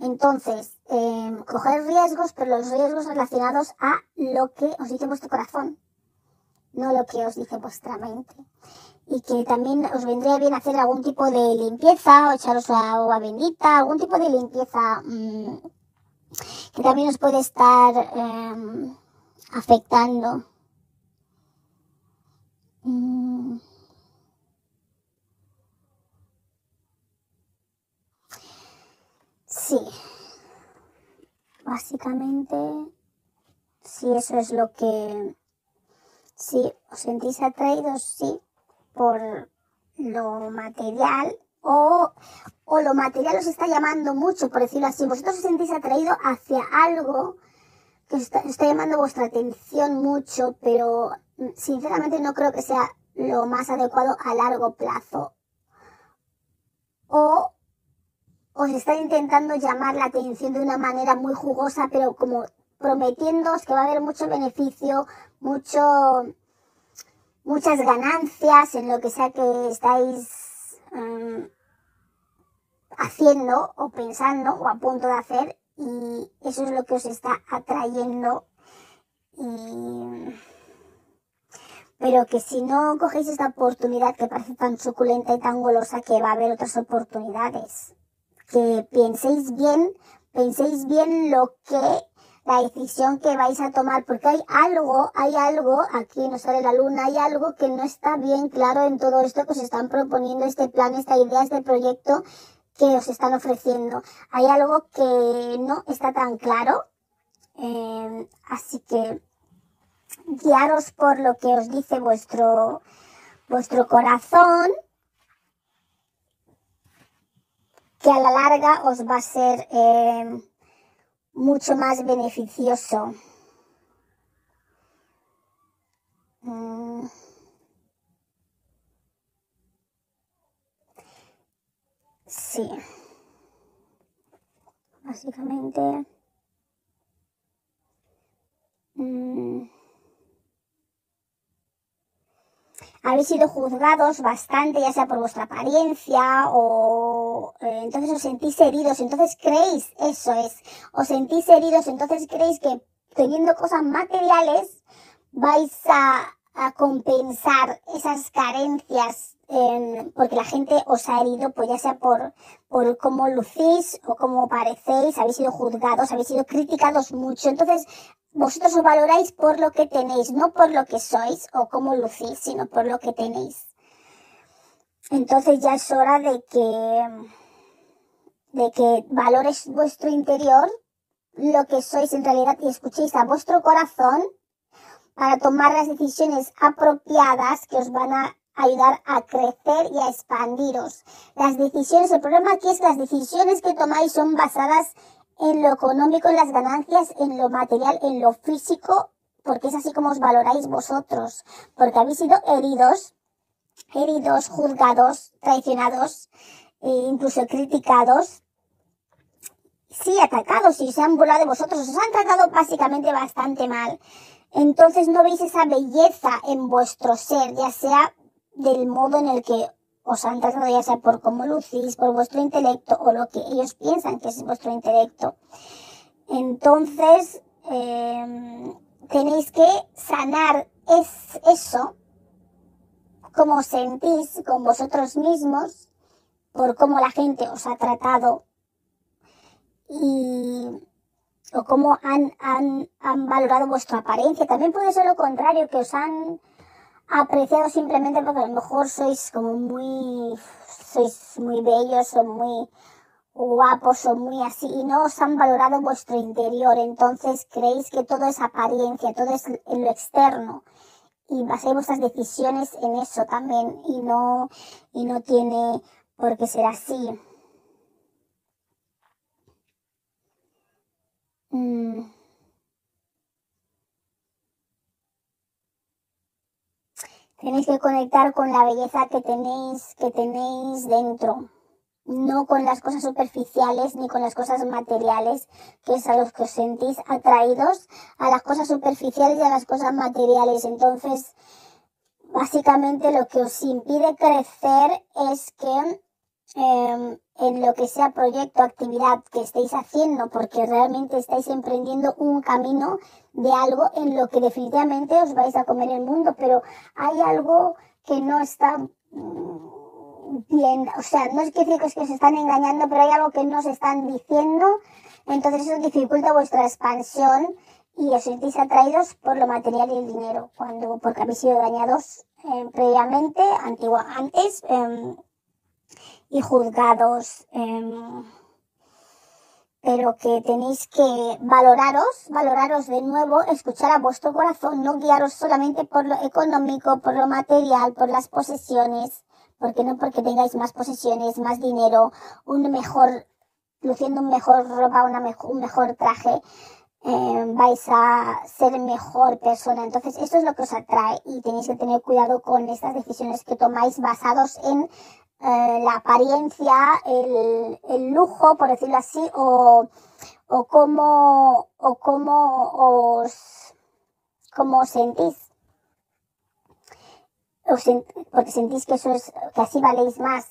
Entonces, eh, coger riesgos, pero los riesgos relacionados a lo que os dice vuestro corazón, no lo que os dice vuestra mente. Y que también os vendría bien hacer algún tipo de limpieza, o echaros agua bendita, algún tipo de limpieza mmm, que también os puede estar eh, afectando. Mm. Sí. Básicamente, si eso es lo que, si os sentís atraídos, sí, por lo material o, o lo material os está llamando mucho, por decirlo así. Vosotros os sentís atraídos hacia algo que os está, está llamando vuestra atención mucho, pero sinceramente no creo que sea lo más adecuado a largo plazo. O os está intentando llamar la atención de una manera muy jugosa, pero como prometiéndoos que va a haber mucho beneficio, mucho, muchas ganancias en lo que sea que estáis um, haciendo o pensando o a punto de hacer y eso es lo que os está atrayendo. Pero que si no cogéis esta oportunidad que parece tan suculenta y tan golosa que va a haber otras oportunidades que penséis bien, penséis bien lo que, la decisión que vais a tomar, porque hay algo, hay algo, aquí no sale la luna, hay algo que no está bien claro en todo esto que os están proponiendo, este plan, esta idea, este proyecto que os están ofreciendo. Hay algo que no está tan claro, eh, así que guiaros por lo que os dice vuestro, vuestro corazón, que a la larga os va a ser eh, mucho más beneficioso. Mm. Sí. Básicamente. Mm, habéis sido juzgados bastante, ya sea por vuestra apariencia o eh, entonces os sentís heridos, entonces creéis, eso es, os sentís heridos, entonces creéis que teniendo cosas materiales vais a, a compensar esas carencias porque la gente os ha herido, pues ya sea por, por cómo lucís o cómo parecéis, habéis sido juzgados, habéis sido criticados mucho. Entonces, vosotros os valoráis por lo que tenéis, no por lo que sois o cómo lucís, sino por lo que tenéis. Entonces ya es hora de que, de que valores vuestro interior, lo que sois en realidad y escuchéis a vuestro corazón para tomar las decisiones apropiadas que os van a ayudar a crecer y a expandiros. Las decisiones, el problema aquí es que las decisiones que tomáis son basadas en lo económico, en las ganancias, en lo material, en lo físico, porque es así como os valoráis vosotros, porque habéis sido heridos heridos, juzgados, traicionados, e incluso criticados, sí, atacados y se han burlado de vosotros, os han tratado básicamente bastante mal. Entonces no veis esa belleza en vuestro ser, ya sea del modo en el que os han tratado, ya sea por cómo lucís, por vuestro intelecto o lo que ellos piensan que es vuestro intelecto. Entonces, em, tenéis que sanar es eso, como sentís con vosotros mismos, por cómo la gente os ha tratado y o cómo han, han, han valorado vuestra apariencia. También puede ser lo contrario, que os han apreciado simplemente porque a lo mejor sois como muy, sois muy bellos o muy guapos o muy así y no os han valorado vuestro interior. Entonces creéis que todo es apariencia, todo es en lo externo y basáis vuestras decisiones en eso también y no, y no tiene por qué ser así. Mm. Tenéis que conectar con la belleza que tenéis, que tenéis dentro, no con las cosas superficiales ni con las cosas materiales, que es a los que os sentís atraídos a las cosas superficiales y a las cosas materiales. Entonces, básicamente lo que os impide crecer es que Em, en lo que sea proyecto, actividad que estéis haciendo, porque realmente estáis emprendiendo un camino de algo en lo que definitivamente os vais a comer el mundo, pero hay algo que no está mm, bien, o sea, no es que decir que os están engañando, pero hay algo que no os están diciendo, entonces eso dificulta vuestra expansión y os sentís atraídos por lo material y el dinero, cuando, porque habéis sido dañados eh, previamente, antigua, antes, eh, y juzgados, em, pero que tenéis que valoraros, valoraros de nuevo, escuchar a vuestro corazón, no guiaros solamente por lo económico, por lo material, por las posesiones, porque no porque tengáis más posesiones, más dinero, un mejor, luciendo un mejor ropa, una un mejor traje, em, vais a ser mejor persona. Entonces, esto es lo que os atrae y tenéis que tener cuidado con estas decisiones que tomáis basados en eh, la apariencia, el, el, lujo, por decirlo así, o, o cómo, o cómo os, cómo os sentís. porque sentís que eso es, que así valéis más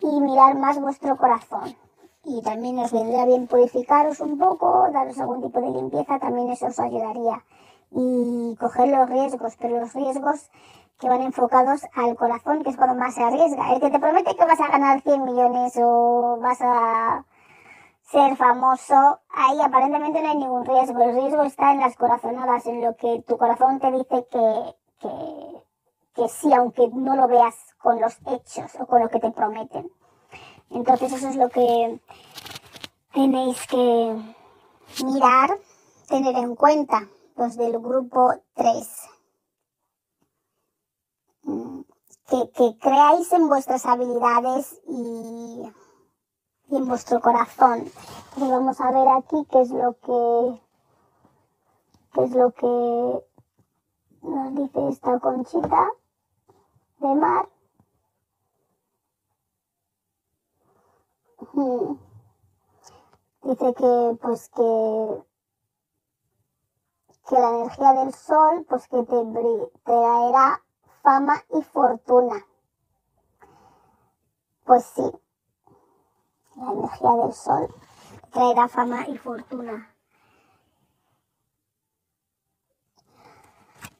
y mirar más vuestro corazón. Y también os vendría bien purificaros un poco, daros algún tipo de limpieza, también eso os ayudaría. Y coger los riesgos, pero los riesgos que van enfocados al corazón, que es cuando más se arriesga. El que te promete que vas a ganar 100 millones o vas a ser famoso, ahí aparentemente no hay ningún riesgo. El riesgo está en las corazonadas, en lo que tu corazón te dice que, que, que sí, aunque no lo veas con los hechos o con lo que te prometen. Entonces eso es lo que tenéis que mirar, tener en cuenta los del grupo 3 que, creáis en vuestras habilidades y, en vuestro corazón. vamos a ver aquí qué es lo que qué es lo que nos dice esta conchita de mar. Dice que pues que que la energía del sol pues que te traerá fama y fortuna. Pues sí, la energía del sol traerá fama y fortuna.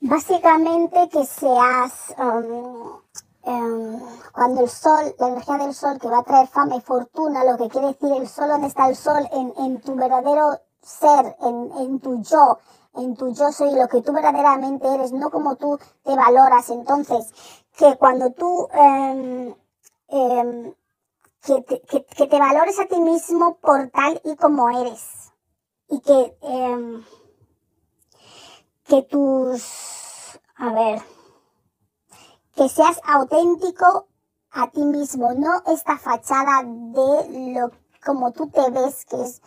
Básicamente que seas, um, um, cuando el sol, la energía del sol que va a traer fama y fortuna, lo que quiere decir el sol, ¿dónde está el sol? En, tu verdadero ser, en, tu yo, en tu yo soy lo que tú verdaderamente eres, no como tú te valoras. Entonces, que cuando tú, eh, eh, que, te, que, que, te valores a ti mismo por tal y como eres. Y que, que tus, a ver, que seas auténtico a ti mismo, no esta fachada de lo como tú te ves, que es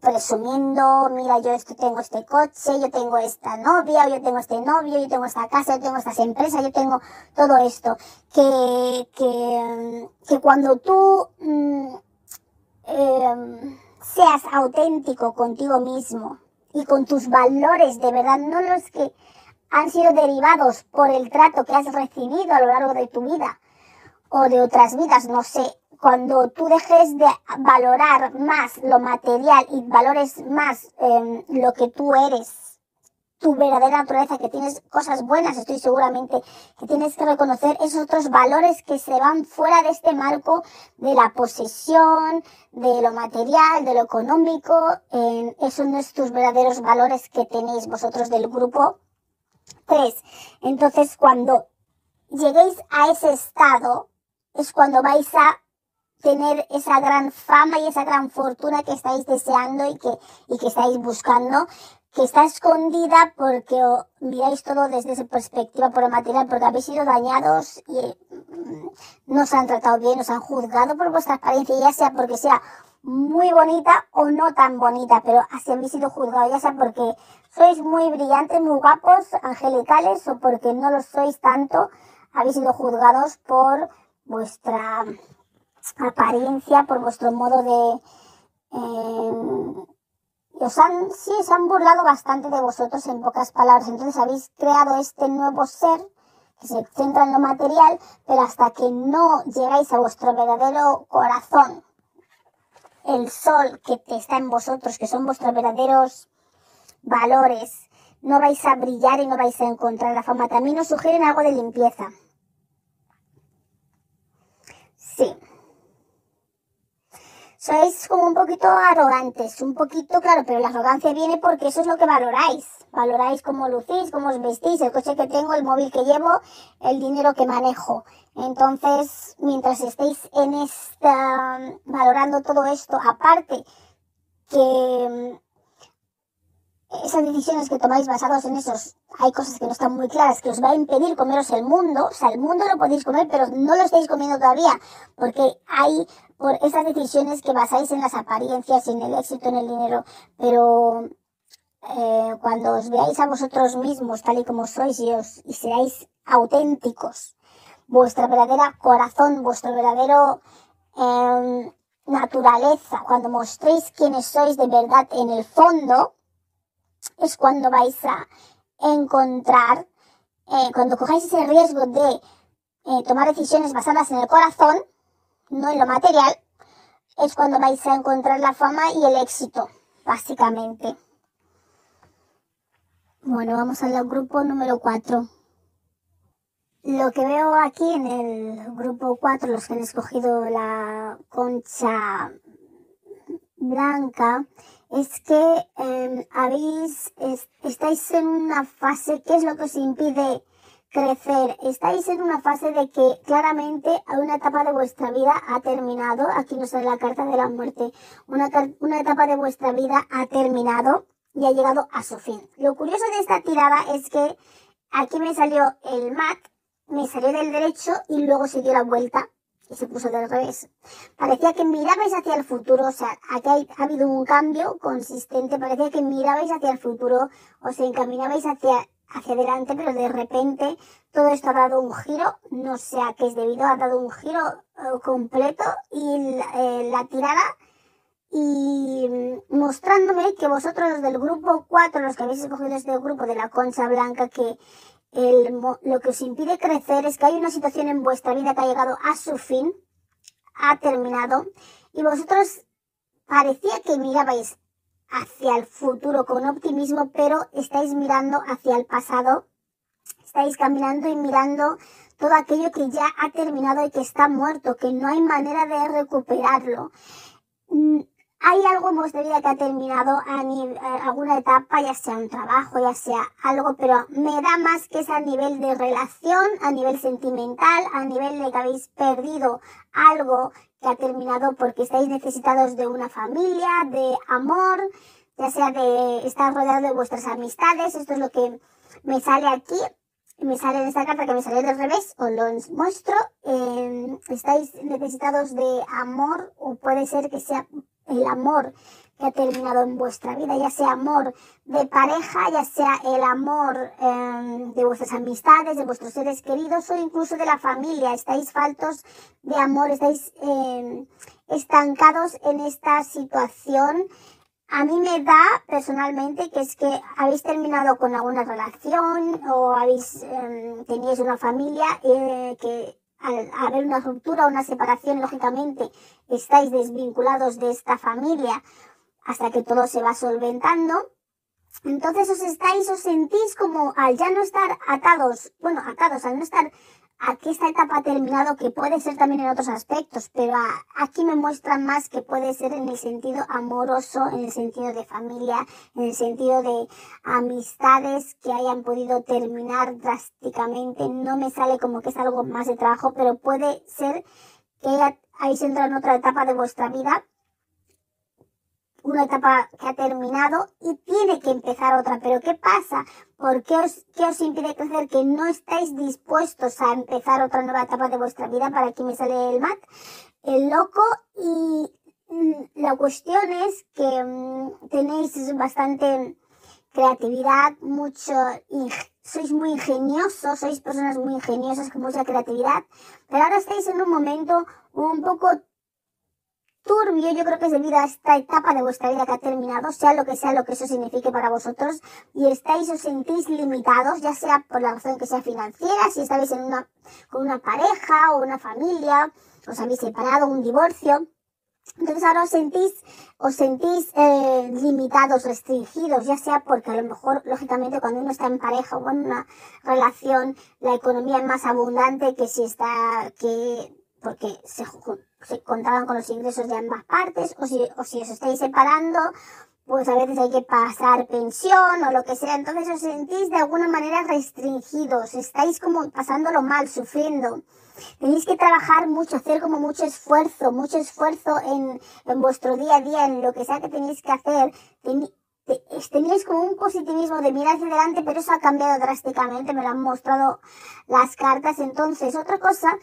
presumiendo, mira, yo esto tengo este coche, yo tengo esta novia, yo tengo este novio, yo tengo esta casa, yo tengo estas empresas, yo tengo todo esto. Que, que, que cuando tú mm, eh, seas auténtico contigo mismo y con tus valores de verdad, no los que han sido derivados por el trato que has recibido a lo largo de tu vida o de otras vidas, no sé, cuando tú dejes de valorar más lo material y valores más eh, lo que tú eres, tu verdadera naturaleza, que tienes cosas buenas, estoy seguramente que tienes que reconocer esos otros valores que se van fuera de este marco de la posesión, de lo material, de lo económico, eh, esos son tus verdaderos valores que tenéis vosotros del grupo. Tres, entonces cuando lleguéis a ese estado, es cuando vais a tener esa gran fama y esa gran fortuna que estáis deseando y que, y que estáis buscando, que está escondida porque miráis todo desde esa perspectiva por el material, porque habéis sido dañados y mm, no os han tratado bien, os han juzgado por vuestra apariencia, ya sea porque sea muy bonita o no tan bonita, pero así habéis sido juzgados, ya sea porque sois muy brillantes, muy guapos, angelicales, o porque no lo sois tanto, habéis sido juzgados por vuestra apariencia, por vuestro modo de... Eh, os han, sí, se han burlado bastante de vosotros en pocas palabras. Entonces habéis creado este nuevo ser que se centra en lo material, pero hasta que no llegáis a vuestro verdadero corazón, el sol que está en vosotros, que son vuestros verdaderos valores, no vais a brillar y no vais a encontrar la fama. También os sugieren algo de limpieza. Sí sois como un poquito arrogantes, un poquito, claro, pero la arrogancia viene porque eso es lo que valoráis. Valoráis cómo lucís, cómo os vestís, el coche que tengo, el móvil que llevo, el dinero que manejo. Entonces, mientras estéis en esta, valorando todo esto, aparte que esas decisiones que tomáis basados en esos, hay cosas que no están muy claras, que os va a impedir comeros el mundo, o sea, el mundo lo podéis comer, pero no lo estáis comiendo todavía, porque hay por esas decisiones que basáis en las apariencias, en el éxito, en el dinero, pero eh, cuando os veáis a vosotros mismos tal y como sois y, os, y seáis auténticos, vuestra verdadera corazón, vuestro verdadero em, naturaleza, cuando mostréis quiénes sois de verdad en el fondo, es cuando vais a encontrar, eh, cuando cojáis ese riesgo de eh, tomar decisiones basadas en el corazón, no en lo material, es cuando vais a encontrar la fama y el éxito, básicamente. Bueno, vamos al grupo número 4. Lo que veo aquí en el grupo 4, los que han escogido la concha blanca, es que em, habéis, estáis en una fase, ¿qué es lo que os impide crecer? Estáis en una fase de que claramente una etapa de vuestra vida ha terminado, aquí nos sale la carta de la muerte, una, una etapa de vuestra vida ha terminado y ha llegado a su fin. Lo curioso de esta tirada es que aquí me salió el mat, me salió del derecho y luego se dio la vuelta y se puso del revés. Parecía que mirabais hacia el futuro, o sea, aquí ha habido un cambio consistente, parecía que mirabais hacia el futuro, o se encaminabais hacia, hacia adelante, pero de repente todo esto ha dado un giro, no sé a qué es debido, ha dado un giro eh, completo y eh, la tirada y mm, mostrándome que vosotros los del grupo 4, los que habéis escogido este grupo de la concha blanca, que el, lo que os impide crecer es que hay una situación en vuestra vida que ha llegado a su fin, ha terminado, y vosotros parecía que mirabais hacia el futuro con optimismo, pero estáis mirando hacia el pasado, estáis caminando y mirando todo aquello que ya ha terminado y que está muerto, que no hay manera de recuperarlo. Hay algo en vuestra vida que ha terminado a nivel, alguna etapa, ya sea un trabajo, ya sea algo, pero me da más que es a nivel de relación, a nivel sentimental, a nivel de que habéis perdido algo que ha terminado porque estáis necesitados de una familia, de amor, ya sea de estar rodeado de vuestras amistades. Esto es lo que me sale aquí. Me sale en esta carta que me sale del revés, os lo muestro. Eh, estáis necesitados de amor o puede ser que sea el amor que ha terminado en vuestra vida, ya sea amor de pareja, ya sea el amor em, de vuestras amistades, de vuestros seres queridos o incluso de la familia. Estáis faltos de amor, estáis em, estancados en esta situación. A mí me da personalmente que es que habéis terminado con alguna relación o habéis eh, teníais una familia eh, que al haber una ruptura una separación, lógicamente, estáis desvinculados de esta familia hasta que todo se va solventando. Entonces os estáis, os sentís como al ya no estar atados, bueno, atados, al no estar aquí esta etapa ha terminado, que puede ser también en otros aspectos, pero aquí me muestran más que puede ser en el sentido amoroso, en el sentido de familia, en el sentido de amistades que hayan podido terminar drásticamente. No me sale como que es algo más de trabajo, pero puede ser que hayáis entrado en otra etapa de vuestra vida una etapa que ha terminado y tiene que empezar otra. Pero ¿qué pasa? ¿Por qué os, qué os impide crecer? Que no estáis dispuestos a empezar otra nueva etapa de vuestra vida. Para aquí me sale el mat, el loco y mm, la cuestión es que mm, tenéis bastante creatividad, mucho, sois muy ingeniosos, sois personas muy ingeniosas con mucha creatividad, pero ahora estáis en un momento un poco turbio, yo creo que es debido a esta etapa de vuestra vida que ha terminado, sea lo que sea lo que eso signifique para vosotros, y estáis, os sentís limitados, ya sea por la razón que sea financiera, si estáis en una, con una pareja o una familia, os habéis separado, un divorcio. Entonces ahora os sentís, os sentís eh, limitados, restringidos, ya sea porque a lo mejor, lógicamente, cuando uno está en pareja o en una relación, la economía es más abundante que si está, que porque se, se contaban con los ingresos de ambas partes, o si, o si os estáis separando, pues a veces hay que pasar pensión o lo que sea, entonces os sentís de alguna manera restringidos, estáis como pasándolo mal, sufriendo. Tenéis que trabajar mucho, hacer como mucho esfuerzo, mucho esfuerzo en, en vuestro día a día, en lo que sea que tenéis que hacer. teníais como un positivismo de mirar hacia adelante, pero eso ha cambiado drásticamente, me lo han mostrado las cartas. Entonces, otra cosa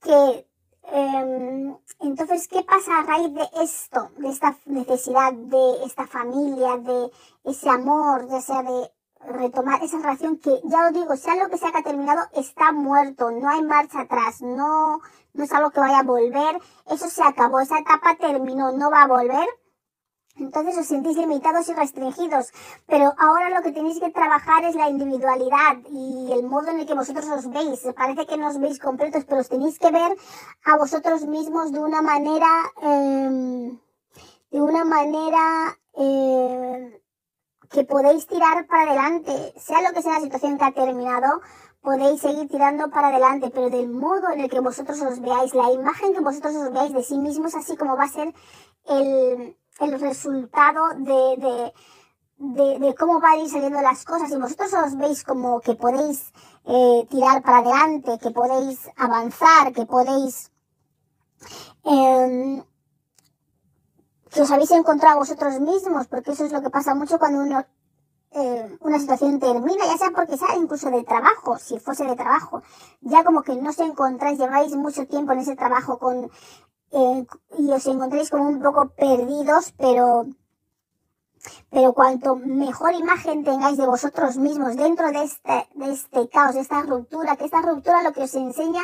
que Em, entonces, ¿qué pasa a raíz de esto, de esta necesidad de esta familia, de ese amor, ya sea de retomar esa relación que, ya os digo, sea lo que sea que ha terminado, está muerto, no hay marcha atrás, no, no es algo que vaya a volver, eso se acabó, esa etapa terminó, no va a volver. Entonces os sentís limitados y restringidos, pero ahora lo que tenéis que trabajar es la individualidad y el modo en el que vosotros os veis. Parece que no os veis completos, pero os tenéis que ver a vosotros mismos de una manera, eh, de una manera eh, que podéis tirar para adelante, sea lo que sea la situación que ha terminado, podéis seguir tirando para adelante, pero del modo en el que vosotros os veáis, la imagen que vosotros os veáis de sí mismos, así como va a ser el, el resultado de, de, de, de, cómo van a ir saliendo las cosas. Y vosotros os veis como que podéis eh, tirar para adelante, que podéis avanzar, que podéis... Eh, que os habéis encontrado vosotros mismos, porque eso es lo que pasa mucho cuando uno eh, una situación termina, ya sea porque sea incluso de trabajo, si fuese de trabajo, ya como que no se encontráis, lleváis mucho tiempo en ese trabajo con eh, y os encontréis como un poco perdidos, pero, pero cuanto mejor imagen tengáis de vosotros mismos dentro de este, de este caos, de esta ruptura, que esta ruptura lo que os enseña,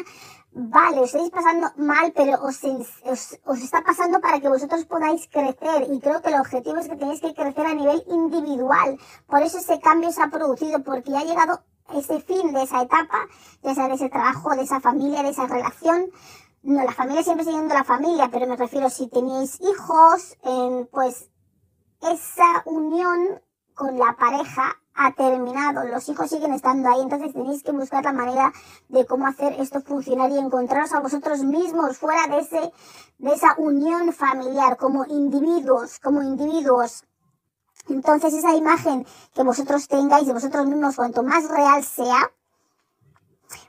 vale, os estáis pasando mal, pero os, os, os está pasando para que vosotros podáis crecer y creo que el objetivo es que tenéis que crecer a nivel individual. Por eso ese cambio se ha producido, porque ya ha llegado ese fin de esa etapa, ya sea de ese trabajo, de esa familia, de esa relación, no, la familia siempre siendo la familia, pero me refiero si tenéis hijos, pues esa unión con la pareja ha terminado, los hijos siguen estando ahí, entonces tenéis que buscar la manera de cómo hacer esto funcionar y encontraros a vosotros mismos fuera de ese, de esa unión familiar, como individuos, como individuos. Entonces esa imagen que vosotros tengáis de vosotros mismos, cuanto más real sea,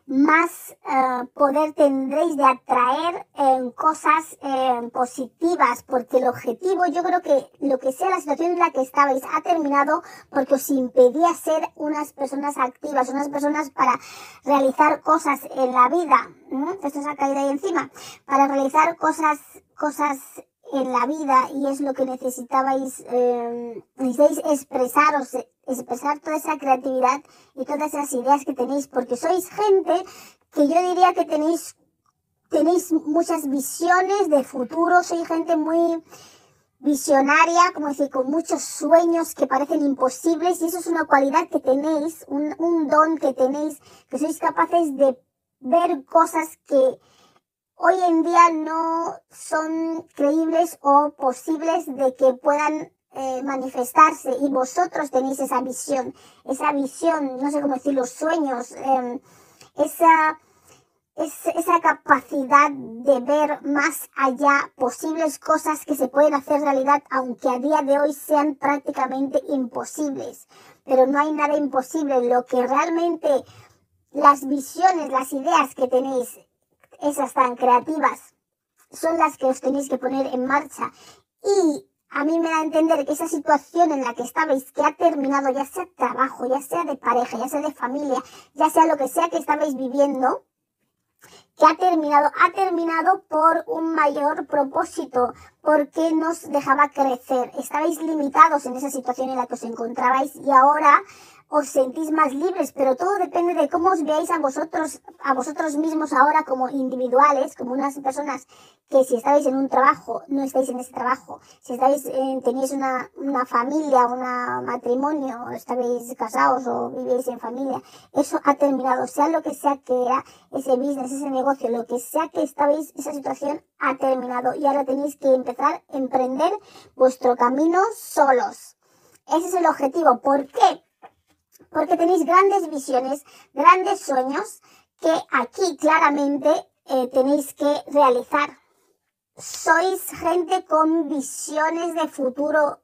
más eh, poder tendréis de atraer eh, cosas eh, positivas, porque el objetivo, yo creo que lo que sea la situación en la que estabais ha terminado porque os impedía ser unas personas activas, unas personas para realizar cosas en la vida. Esto se ha caído ahí encima. Para realizar cosas, cosas en la vida y es lo que necesitabais, eh, necesitáis expresaros, expresar toda esa creatividad y todas esas ideas que tenéis, porque sois gente que yo diría que tenéis, tenéis muchas visiones de futuro, sois gente muy visionaria, como decir, con muchos sueños que parecen imposibles y eso es una cualidad que tenéis, un, un don que tenéis, que sois capaces de ver cosas que hoy en día no son creíbles o posibles de que puedan eh, manifestarse y vosotros tenéis esa visión, esa visión, no sé cómo decir, los sueños, eh, esa, esa capacidad de ver más allá posibles cosas que se pueden hacer realidad, aunque a día de hoy sean prácticamente imposibles. Pero no hay nada imposible. Lo que realmente las visiones, las ideas que tenéis, esas tan creativas, son las que os tenéis que poner en marcha. Y a mí me da a entender que esa situación en la que estabais, que ha terminado, ya sea trabajo, ya sea de pareja, ya sea de familia, ya sea lo que sea que estabais viviendo, que ha terminado, ha terminado por un mayor propósito, porque nos dejaba crecer. Estabais limitados en esa situación en la que os encontrabais y ahora os sentís más libres, pero todo depende de cómo os veáis a vosotros, a vosotros mismos ahora como individuales, como unas personas que si estáis en un trabajo, no estáis en ese trabajo. Si estáis, en, tenéis una, una familia, un matrimonio, estáis casados o vivéis en familia, eso ha terminado. Sea lo que sea que era ese business, ese negocio, lo que sea que estabais, esa situación ha terminado y ahora tenéis que empezar a emprender vuestro camino solos. Ese es el objetivo. ¿Por qué? Porque tenéis grandes visiones, grandes sueños que aquí claramente eh, tenéis que realizar. Sois gente con visiones de futuro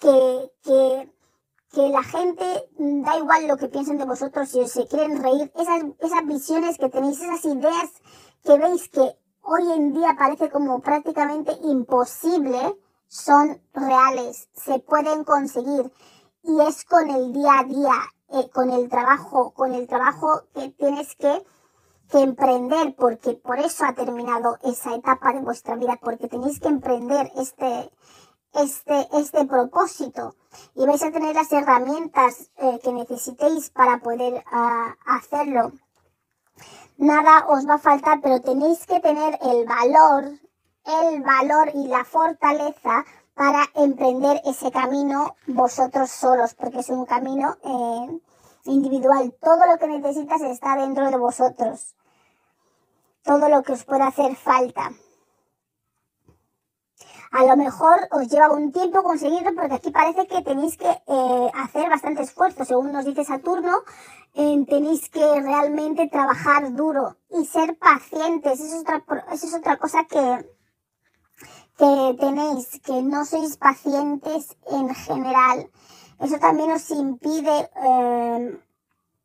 que, que, la gente da igual lo que piensen de vosotros si se quieren reír. Esas, esas visiones que tenéis, esas ideas que veis que hoy en día parece como prácticamente imposible, son reales, se pueden conseguir y es con el día a día, eh, con el trabajo, con el trabajo que tienes que, que emprender, porque por eso ha terminado esa etapa de vuestra vida, porque tenéis que emprender este, este, este propósito y vais a tener las herramientas eh, que necesitéis para poder uh, hacerlo. Nada os va a faltar, pero tenéis que tener el valor, el valor y la fortaleza para emprender ese camino vosotros solos, porque es un camino eh, individual. Todo lo que necesitas está dentro de vosotros. Todo lo que os pueda hacer falta. A lo mejor os lleva un tiempo conseguirlo porque aquí parece que tenéis que eh, hacer bastante esfuerzo. Según nos dice Saturno, eh, tenéis que realmente trabajar duro y ser pacientes. Eso es otra, eso es otra cosa que, que tenéis, que no sois pacientes en general. Eso también os impide, eh,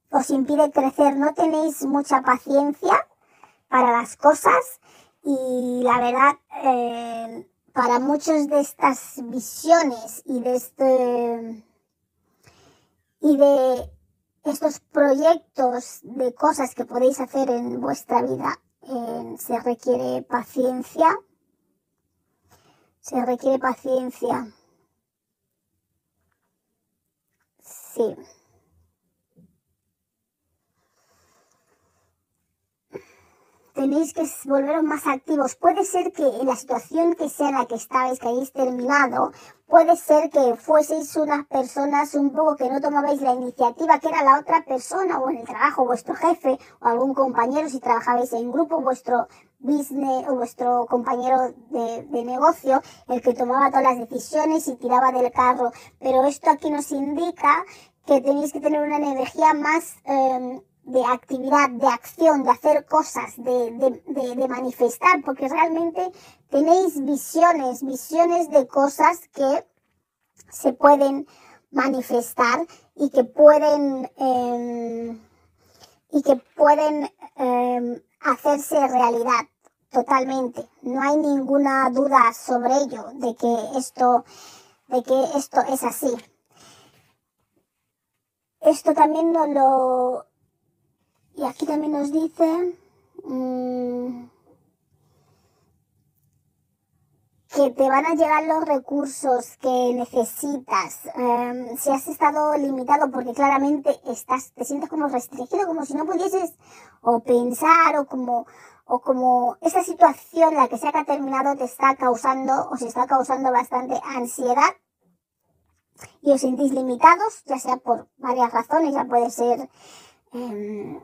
os impide crecer. No tenéis mucha paciencia para las cosas y la verdad, eh, para muchos de estas visiones y de este, y de estos proyectos de cosas que podéis hacer en vuestra vida, eh, se requiere paciencia se requiere paciencia. Sí. tenéis que volveros más activos. Puede ser que en la situación que sea la que estabais, que hayáis terminado, puede ser que fueseis unas personas un poco que no tomabais la iniciativa, que era la otra persona o en el trabajo, vuestro jefe o algún compañero, si trabajabais en grupo, vuestro business o vuestro compañero de, de negocio, el que tomaba todas las decisiones y tiraba del carro. Pero esto aquí nos indica que tenéis que tener una energía más eh, de actividad, de acción, de hacer cosas, de, de, de, manifestar, porque realmente tenéis visiones, visiones de cosas que se pueden manifestar y que pueden eh, y que pueden eh, hacerse realidad totalmente. No hay ninguna duda sobre ello de que esto de que esto es así. Esto también no lo y aquí también nos dice mmm, que te van a llegar los recursos que necesitas, em, si has estado limitado porque claramente estás, te sientes como restringido, como si no pudieses o pensar o como, o como esta situación, la que que ha terminado, te está causando o se está causando bastante ansiedad y os sentís limitados, ya sea por varias razones, ya puede ser em,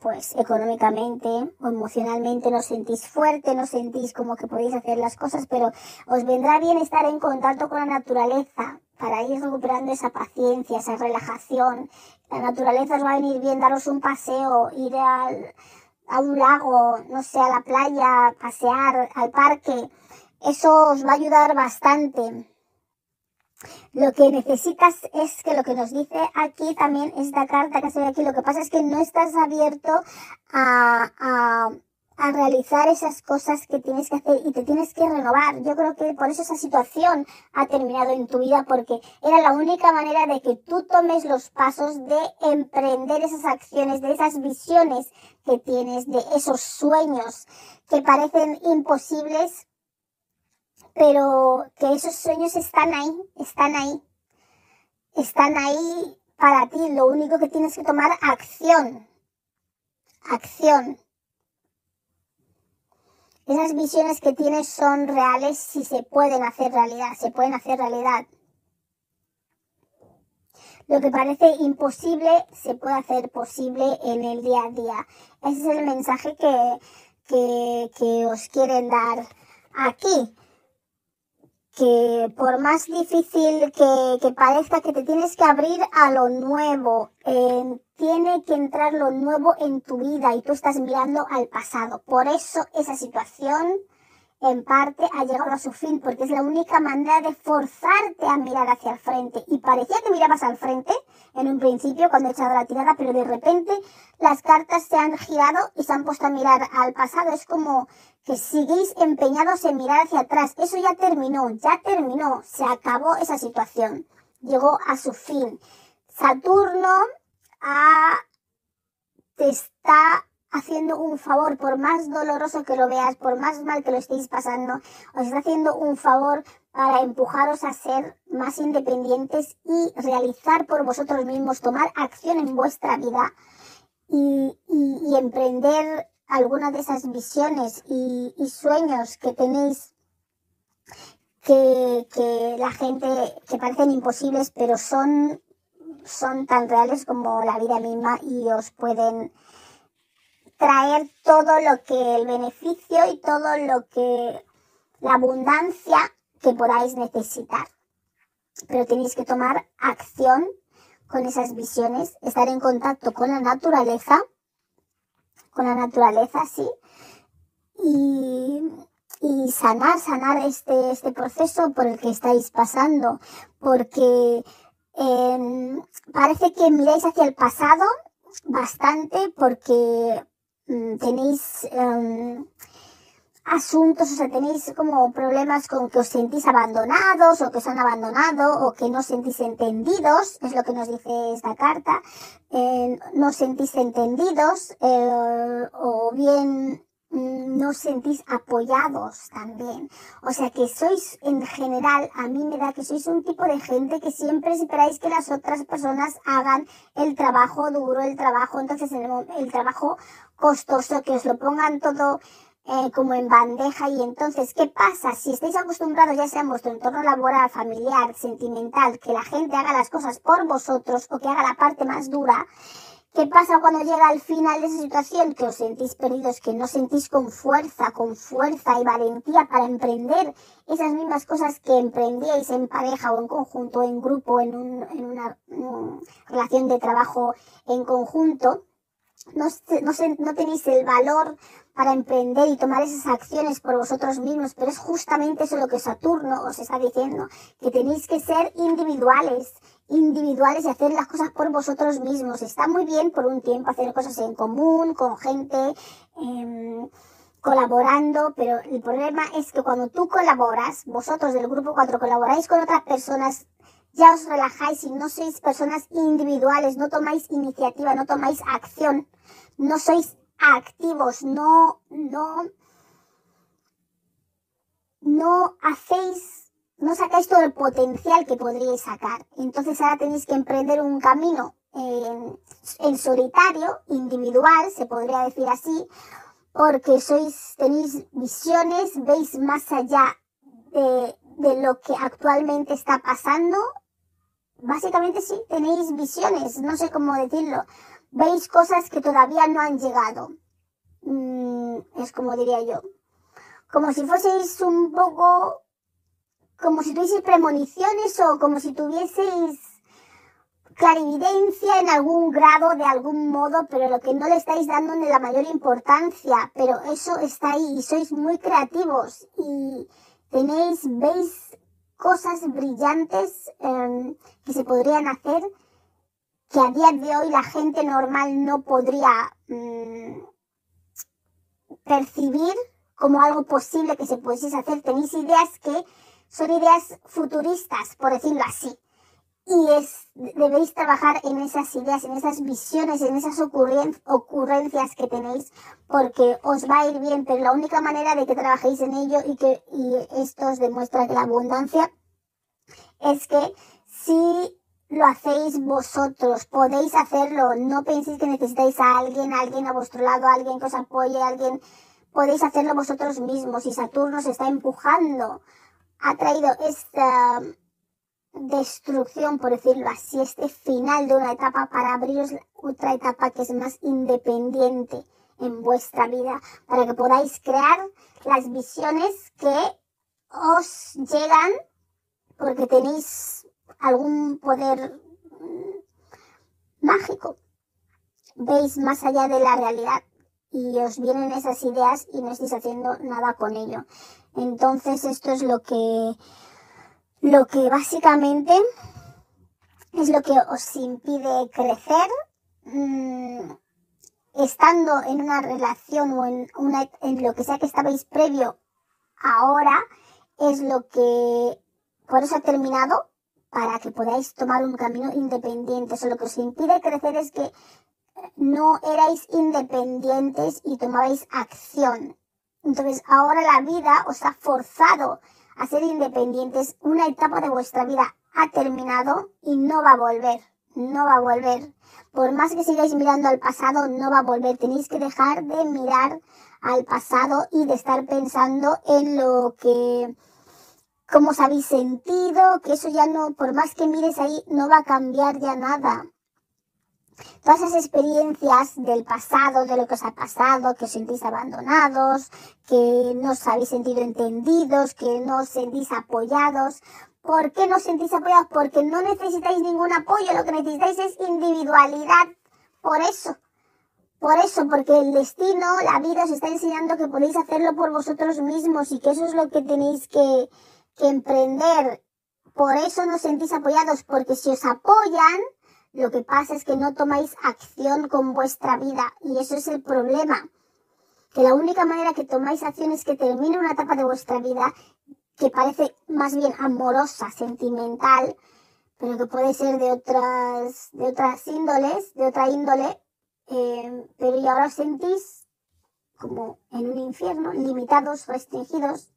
pues económicamente o emocionalmente no sentís fuerte, no sentís como que podéis hacer las cosas, pero os vendrá bien estar en contacto con la naturaleza para ir recuperando esa paciencia, esa relajación. La naturaleza os va a venir bien daros un paseo, ir al, a un lago, no sé, a la playa, pasear, al parque. Eso os va a ayudar bastante. Lo que necesitas es que lo que nos dice aquí también esta carta que se ve aquí, lo que pasa es que no estás abierto a, a, a realizar esas cosas que tienes que hacer y te tienes que renovar. Yo creo que por eso esa situación ha terminado en tu vida porque era la única manera de que tú tomes los pasos de emprender esas acciones, de esas visiones que tienes, de esos sueños que parecen imposibles pero que esos sueños están ahí, están ahí, están ahí para ti. Lo único que tienes que tomar acción, acción. Esas visiones que tienes son reales si se pueden hacer realidad, se pueden hacer realidad. Lo que parece imposible se puede hacer posible en el día a día. Ese es el mensaje que, que, que os quieren dar aquí que por más difícil que, que, parezca que te tienes que abrir a lo nuevo, eh, tiene que entrar lo nuevo en tu vida y tú estás mirando al pasado. Por eso esa situación en parte ha llegado a su fin, porque es la única manera de forzarte a mirar hacia el frente. Y parecía que mirabas al frente en un principio cuando he echado la tirada, pero de repente las cartas se han girado y se han puesto a mirar al pasado. Es como que siguéis empeñados en mirar hacia atrás. Eso ya terminó, ya terminó, se acabó esa situación. Llegó a su fin. Saturno ha, te está haciendo un favor, por más doloroso que lo veas, por más mal que lo estéis pasando, os está haciendo un favor para empujaros a ser más independientes y realizar por vosotros mismos, tomar acción en vuestra vida y, emprender algunas de esas visiones y, y sueños que tenéis que, que, la gente que parecen imposibles pero son son tan reales como la vida misma y os pueden traer todo lo que el beneficio y todo lo que la abundancia que podáis necesitar. Pero tenéis que tomar acción con esas visiones, estar en contacto con la naturaleza, con la naturaleza, sí, y, sanar, sanar este, este proceso por el que estáis pasando, porque eh, parece que miráis hacia el pasado bastante porque Mm, tenéis um, asuntos, o sea, tenéis como problemas con que os sentís abandonados o que os han abandonado o que no sentís entendidos, es lo que nos dice esta carta, eh, no sentís entendidos eh, o bien Mm, no sentís apoyados también. O sea que sois en general, a mí me da que sois un tipo de gente que siempre esperáis que las otras personas hagan el trabajo duro, el trabajo, entonces el trabajo costoso, que os lo pongan todo eh, como en bandeja y entonces, ¿qué pasa? Si estáis acostumbrados ya sea en vuestro entorno laboral, familiar, sentimental, que la gente haga las cosas por vosotros o que haga la parte más dura, ¿Qué pasa cuando llega al final de esa situación? Que os sentís perdidos, que no sentís con fuerza, con fuerza y valentía para emprender esas mismas cosas que emprendíais en pareja o en conjunto, en grupo, en, un, en una relación de trabajo en conjunto. No, no, no tenéis el valor para emprender y tomar esas acciones por vosotros mismos, pero es justamente eso lo que Saturno os está diciendo, que tenéis que ser individuales, individuales y hacer las cosas por vosotros mismos. Está muy bien por un tiempo hacer cosas en común, con gente, eh, colaborando, pero el problema es que cuando tú colaboras, vosotros del grupo 4 colaboráis con otras personas, ya os relajáis y no sois personas individuales, no tomáis iniciativa, no tomáis acción, no sois activos, no, no, no hacéis, no sacáis todo el potencial que podríais sacar. Entonces ahora tenéis que emprender un camino en, solitario, individual, se podría decir así, porque sois, tenéis visiones, veis más allá de, de lo que actualmente está pasando. Básicamente sí, tenéis visiones, no sé cómo decirlo. Veis cosas que todavía no han llegado. Mm, es como diría yo. Como si fueseis un poco, como si tuvieseis premoniciones o como si tuvieseis clarividencia en algún grado, de algún modo, pero lo que no le estáis dando ni la mayor importancia, pero eso está ahí y sois muy creativos y tenéis, veis cosas brillantes eh, que se podrían hacer que a día de hoy la gente normal no podría mmm, percibir como algo posible que se pudiese hacer. Tenéis ideas que son ideas futuristas, por decirlo así. Y es, debéis trabajar en esas ideas, en esas visiones, en esas ocurrencias que tenéis, porque os va a ir bien, pero la única manera de que trabajéis en ello y que y esto os demuestra que la abundancia es que si lo hacéis vosotros, podéis hacerlo, no penséis que necesitáis a alguien, alguien a vuestro lado, alguien que os apoye, alguien, podéis hacerlo vosotros mismos. Y Saturno os está empujando, ha traído esta destrucción, por decirlo así, este final de una etapa para abriros otra etapa que es más independiente en vuestra vida, para que podáis crear las visiones que os llegan porque tenéis algún poder mm, mágico. Veis más allá de la realidad y os vienen esas ideas y no estáis haciendo nada con ello. Entonces esto es lo que, lo que básicamente es lo que os impide crecer. Mmm, estando en una relación o en, una, en lo que sea que estabais previo ahora, es lo que por eso ha terminado para que podáis tomar un camino independiente. Eso lo que os impide crecer es que no erais independientes y tomabais acción. Entonces ahora la vida os ha forzado a ser independientes. Una etapa de vuestra vida ha terminado y no va a volver. No va a volver. Por más que sigáis mirando al pasado, no va a volver. Tenéis que dejar de mirar al pasado y de estar pensando en lo que cómo os habéis sentido, que eso ya no, por más que mires ahí, no va a cambiar ya nada. Todas esas experiencias del pasado, de lo que os ha pasado, que os sentís abandonados, que no os habéis sentido entendidos, que no os sentís apoyados. ¿Por qué no os sentís apoyados? Porque no necesitáis ningún apoyo, lo que necesitáis es individualidad. Por eso. Por eso, porque el destino, la vida os está enseñando que podéis hacerlo por vosotros mismos y que eso es lo que tenéis que, que emprender. Por eso no sentís apoyados, porque si os apoyan, lo que pasa es que no tomáis acción con vuestra vida y eso es el problema. Que la única manera que tomáis acción es que termine una etapa de vuestra vida que parece más bien amorosa, sentimental, pero que puede ser de otras, de otras índoles, de otra índole, eh, pero y ahora os sentís como en un infierno, limitados, restringidos,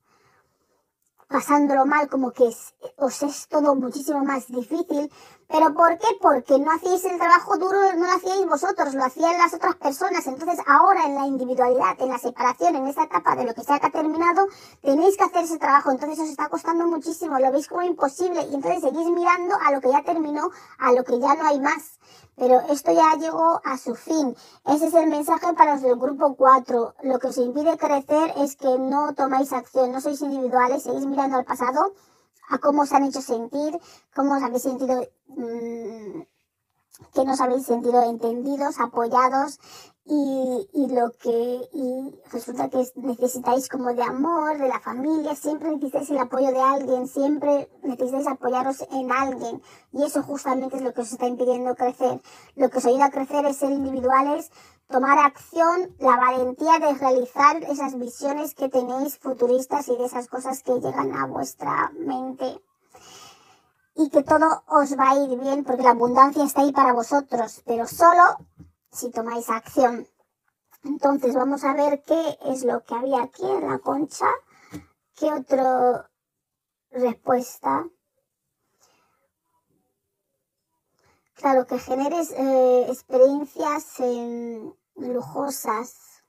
pasándolo mal, como que os es todo muchísimo más difícil. ¿Pero por qué? Porque no hacíais el trabajo duro, no lo hacíais vosotros, lo hacían las otras personas. Entonces ahora en la individualidad, en la separación, en esta etapa de lo que que ha terminado, tenéis que hacer ese trabajo. Entonces os está costando muchísimo, lo veis como imposible y entonces seguís mirando a lo que ya terminó, a lo que ya no hay más pero esto ya llegó a su fin. Ese es el mensaje para los del grupo 4. Lo que os impide crecer es que no tomáis acción, no sois individuales, seguís mirando al pasado, a cómo os han hecho sentir, cómo os habéis sentido, mmm, que no os habéis sentido entendidos, apoyados y, y lo que y resulta que necesitáis como de amor, de la familia, siempre necesitáis el apoyo de alguien, siempre necesitáis apoyaros en alguien y eso justamente es lo que os está impidiendo crecer. Lo que os ayuda a crecer es ser individuales, tomar acción, la valentía de realizar esas visiones que tenéis futuristas y de esas cosas que llegan a vuestra mente y que todo os va a ir bien porque la abundancia está ahí para vosotros, pero solo si tomáis acción. Entonces vamos a ver qué es lo que había aquí en la concha. ¿Qué otra respuesta? Claro, que generes eh, experiencias lujosas.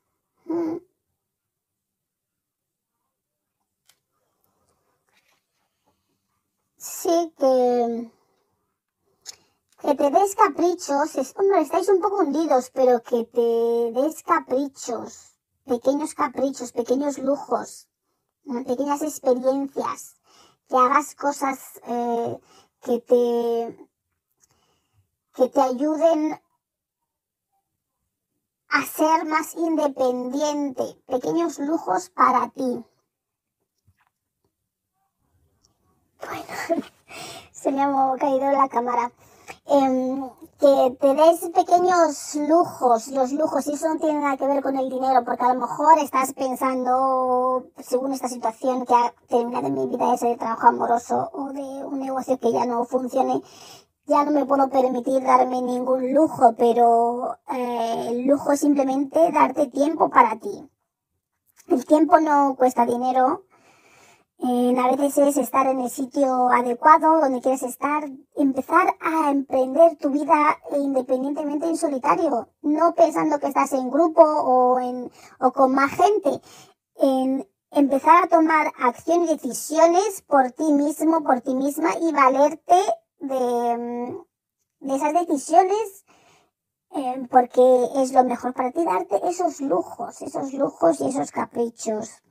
Mm. Sí, que, que te des caprichos. Es, hombre, estáis un poco hundidos, pero que te des caprichos. Pequeños caprichos, pequeños lujos, pequeñas experiencias. Que hagas cosas eh, que te que te ayuden a ser más independiente, pequeños lujos para ti. Bueno, se me ha caído la cámara. Em, que te des pequeños lujos, los lujos, y eso no tiene nada que ver con el dinero, porque a lo mejor estás pensando, según esta situación que ha terminado en mi vida, ese de trabajo amoroso o de un negocio que ya no funcione, ya no me puedo permitir darme ningún lujo, pero eh, el lujo es simplemente darte tiempo para ti. El tiempo no cuesta dinero. Eh, a veces es estar en el sitio adecuado donde quieres estar, empezar a emprender tu vida independientemente en solitario, no pensando que estás en grupo o, en, o con más gente, en empezar a tomar acción y decisiones por ti mismo, por ti misma y valerte de, de esas decisiones eh, porque es lo mejor para ti darte esos lujos, esos lujos y esos caprichos.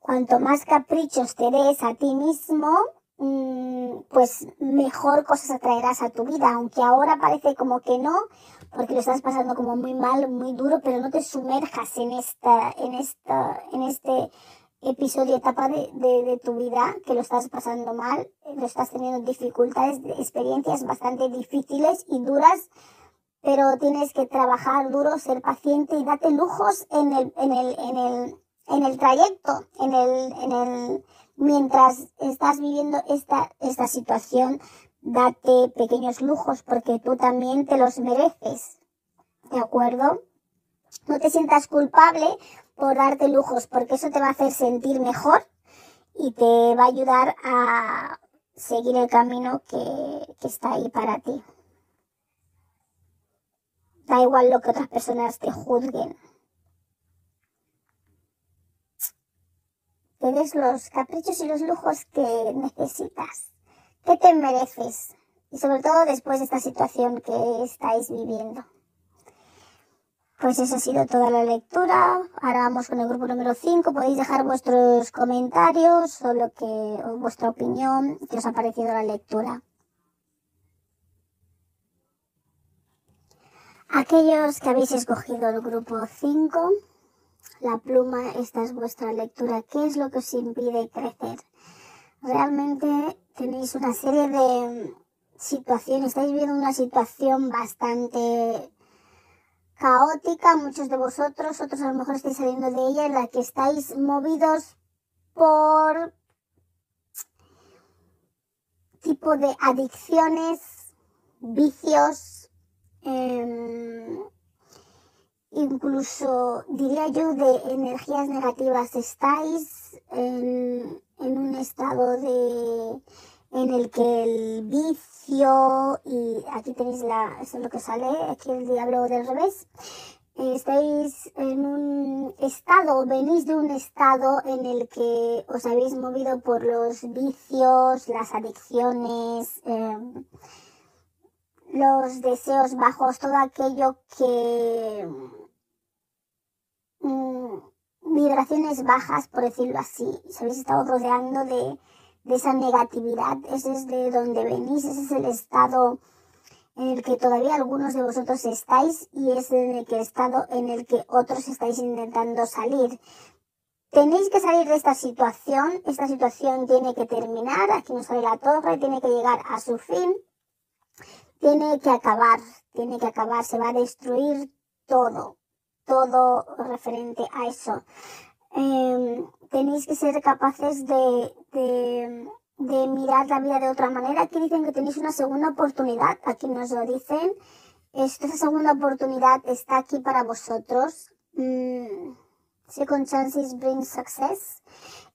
Cuanto más caprichos te des a ti mismo, mm, pues mejor cosas atraerás a tu vida, aunque ahora parece como que no, porque lo estás pasando como muy mal, muy duro, pero no te sumerjas en esta, en esta, en este episodio, etapa de, de, tu vida que lo estás pasando mal, lo estás teniendo dificultades, experiencias bastante difíciles y duras, pero tienes que trabajar duro, ser paciente y date lujos en el, en el, en el, en el trayecto, en el, en el, mientras estás viviendo esta, esta situación, date pequeños lujos porque tú también te los mereces. ¿De acuerdo? No te sientas culpable por darte lujos, porque eso te va a hacer sentir mejor y te va a ayudar a seguir el camino que, que está ahí para ti. Da igual lo que otras personas te juzguen. Te des los caprichos y los lujos que necesitas, que te mereces, y sobre todo después de esta situación que estáis viviendo. Pues eso ha sido toda la lectura. Ahora vamos con el grupo número 5. Podéis dejar vuestros comentarios o lo que, vuestra opinión, que os ha parecido la lectura. Aquellos que habéis escogido el grupo 5, la pluma, esta es vuestra lectura. ¿Qué es lo que os impide crecer? Realmente tenéis una serie de situaciones, estáis viviendo una situación bastante caótica, muchos de vosotros, otros a lo mejor estáis saliendo de ella, en la que estáis movidos por tipo de adicciones, vicios, em, incluso diría yo de energías negativas. Estáis en, en un estado de en el que el vicio, y aquí tenéis la, eso es lo que sale, aquí el diablo del revés, estáis en un estado, venís de un estado en el que os habéis movido por los vicios, las adicciones, em, los deseos bajos, todo aquello que... Mm, vibraciones bajas, por decirlo así, os habéis estado rodeando de de esa negatividad, ese es de donde venís, ese es el estado en el que todavía algunos de vosotros estáis y es en el que estado en el que otros estáis intentando salir. Tenéis que salir de esta situación, esta situación tiene que terminar, aquí nos sale la torre, tiene que llegar a su fin, tiene que acabar, tiene que acabar, se va a destruir todo, todo referente a eso. Em, tenéis que ser capaces de, de, de, mirar la vida de otra manera. Aquí dicen que tenéis una segunda oportunidad, aquí nos lo dicen. Esta segunda oportunidad está aquí para vosotros. Mm, second chances bring success.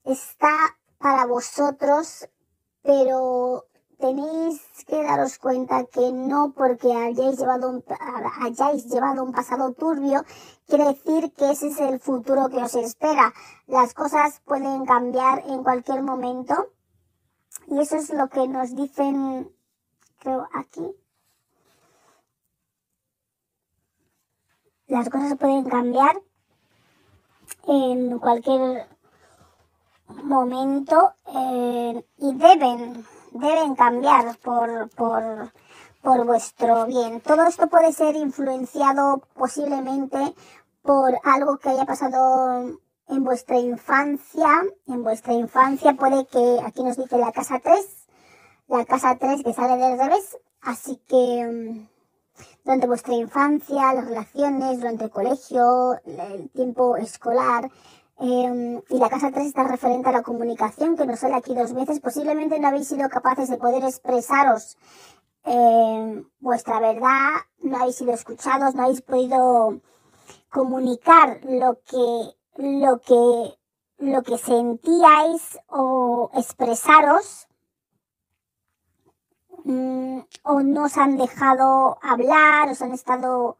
está para vosotros, pero tenéis que daros cuenta que no porque hayáis llevado un, hayáis llevado un pasado turbio, quiere decir que ese es el futuro que os espera. Las cosas pueden cambiar en cualquier momento. Y eso es lo que nos dicen, creo, aquí. Las cosas pueden cambiar en cualquier momento eh, y deben deben cambiar por, por, por vuestro bien. Todo esto puede ser influenciado posiblemente por algo que haya pasado en vuestra infancia. En vuestra infancia puede que, aquí nos dice la casa 3, la casa 3 que sale del revés. Así que mm, durante vuestra infancia, las relaciones, durante el colegio, el tiempo escolar, Em, y la casa 3 está referente a la comunicación, que nos sale aquí dos veces. Posiblemente no habéis sido capaces de poder expresaros em, vuestra verdad, no habéis sido escuchados, no habéis podido comunicar lo que, lo que, lo que sentíais o expresaros. Mm, o no os han dejado hablar, os han estado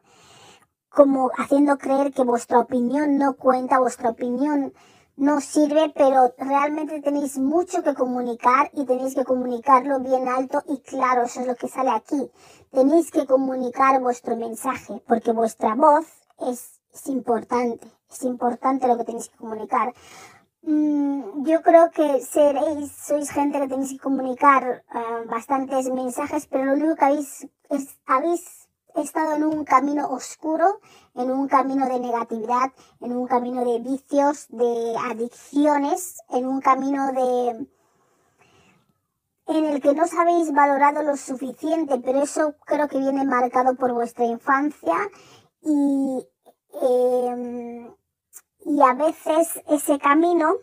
como haciendo creer que vuestra opinión no cuenta, vuestra opinión no sirve, pero realmente tenéis mucho que comunicar y tenéis que comunicarlo bien alto y claro, eso es lo que sale aquí. Tenéis que comunicar vuestro mensaje, porque vuestra voz es, importante, es importante lo que tenéis que comunicar. Mm, yo creo que seréis, sois gente que tenéis que comunicar uh, bastantes mensajes, pero lo único que habéis, es, habéis he estado en un camino oscuro, en un camino de negatividad, en un camino de vicios, de adicciones, en un camino de en el que no os habéis valorado lo suficiente, pero eso creo que viene marcado por vuestra infancia y, em, y a veces ese camino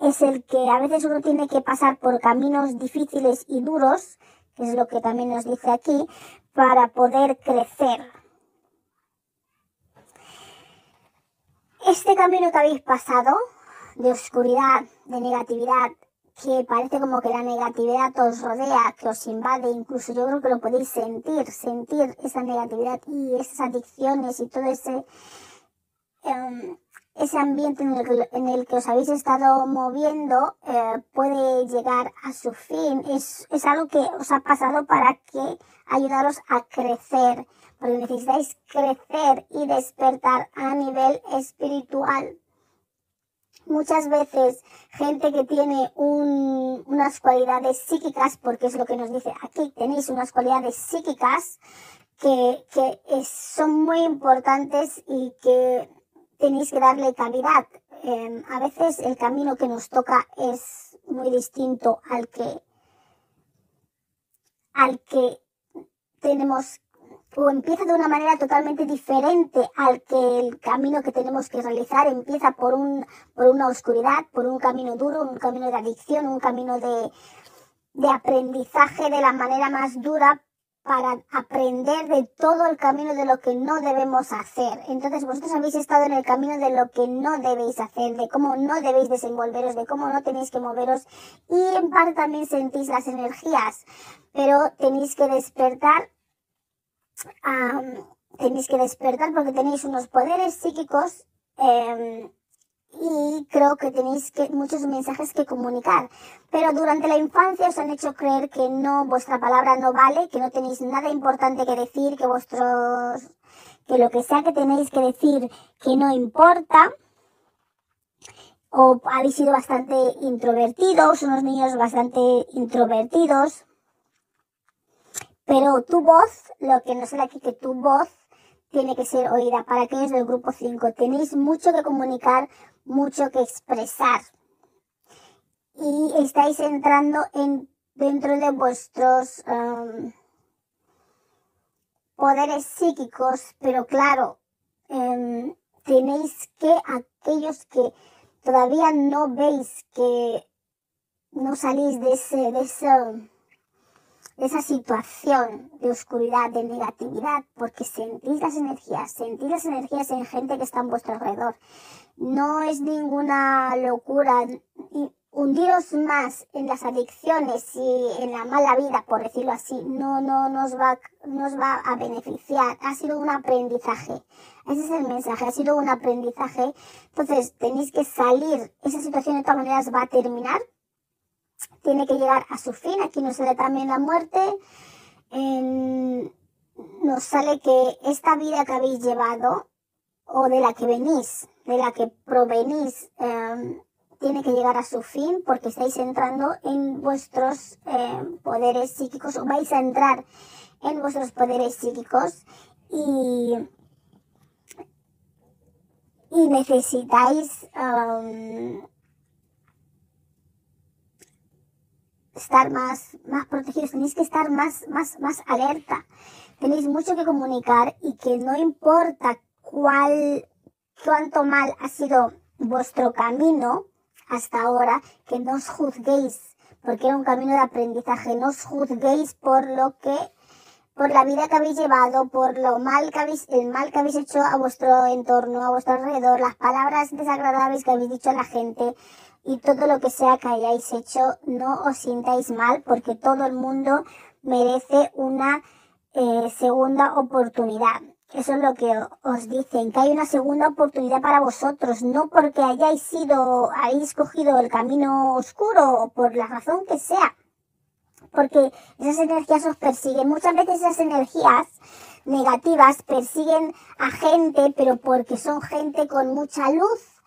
es el que a veces uno tiene que pasar por caminos difíciles y duros, que es lo que también nos dice aquí, para poder crecer. Este camino que habéis pasado de oscuridad, de negatividad, que parece como que la negatividad os rodea, que os invade, incluso yo creo que lo podéis sentir, sentir esa negatividad y esas adicciones y todo ese, em, ese ambiente en el, que, en el, que, os habéis estado moviendo eh, puede llegar a su fin. Es, es algo que os ha pasado para que ayudaros a crecer, porque necesitáis crecer y despertar a nivel espiritual. Muchas veces gente que tiene un, unas cualidades psíquicas, porque es lo que nos dice aquí, tenéis unas cualidades psíquicas que, que son muy importantes y que tenéis que darle cavidad. Em, a veces el camino que nos toca es muy distinto al que, al que tenemos o empieza de una manera totalmente diferente al que el camino que tenemos que realizar empieza por un por una oscuridad, por un camino duro, un camino de adicción, un camino de, de aprendizaje de la manera más dura para aprender de todo el camino de lo que no debemos hacer. Entonces vosotros habéis estado en el camino de lo que no debéis hacer, de cómo no debéis desenvolveros, de cómo no tenéis que moveros y en parte también sentís las energías, pero tenéis que despertar, tenéis que despertar porque tenéis unos poderes psíquicos eh, y creo que tenéis que, muchos mensajes que comunicar. Pero durante la infancia os han hecho creer que no, vuestra palabra no vale, que no tenéis nada importante que decir, que vuestros, que lo que sea que tenéis que decir que no importa. O habéis sido bastante introvertidos, unos niños bastante introvertidos. Pero tu voz, lo que no será aquí que tu voz tiene que ser oída para aquellos del grupo 5. Tenéis mucho que comunicar, mucho que expresar. Y estáis entrando en, dentro de vuestros um, poderes psíquicos, pero claro, em, tenéis que aquellos que todavía no veis que no salís de ese, de ese, esa situación de oscuridad, de negatividad, porque sentís las energías, sentís las energías en gente que está en vuestro alrededor. No es ninguna locura hundiros más en las adicciones y en la mala vida, por decirlo así, no, no nos va, nos va a beneficiar. Ha sido un aprendizaje. Ese es el mensaje, ha sido un aprendizaje. Entonces, tenéis que salir. Esa situación de todas maneras va a terminar. Tiene que llegar a su fin. Aquí nos sale también la muerte. nos sale que esta vida que habéis llevado, o de la que venís, de la que provenís, em, tiene que llegar a su fin porque estáis entrando en vuestros eh, poderes psíquicos o vais a entrar en vuestros poderes psíquicos y, y necesitáis um, estar más, más protegidos, tenéis que estar más, más, más alerta, tenéis mucho que comunicar y que no importa cuál, cuánto mal ha sido vuestro camino, hasta ahora, que no os juzguéis, porque era un camino de aprendizaje, no os juzguéis por lo que, por la vida que habéis llevado, por lo mal que habéis, el mal que habéis hecho a vuestro entorno, a vuestro alrededor, las palabras desagradables que habéis dicho a la gente y todo lo que sea que hayáis hecho, no os sintáis mal porque todo el mundo merece una eh, segunda oportunidad. Eso es lo que os dicen, que hay una segunda oportunidad para vosotros, no porque hayáis sido, hayáis cogido el camino oscuro o por la razón que sea, porque esas energías os persiguen. Muchas veces esas energías negativas persiguen a gente, pero porque son gente con mucha luz,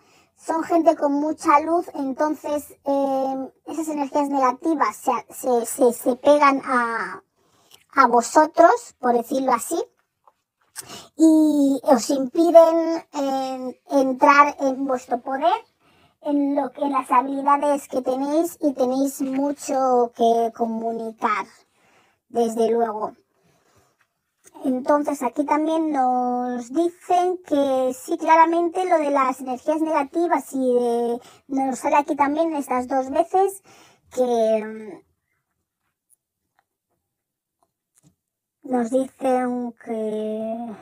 son gente con mucha luz, entonces eh, esas energías negativas se, se, se pegan a, a vosotros, por decirlo así y os impiden entrar en vuestro poder, en lo que las habilidades que tenéis y tenéis mucho que comunicar, desde luego. Entonces aquí también nos dicen que sí, claramente lo de las energías negativas y nos sale aquí también estas dos veces que nos dicen que,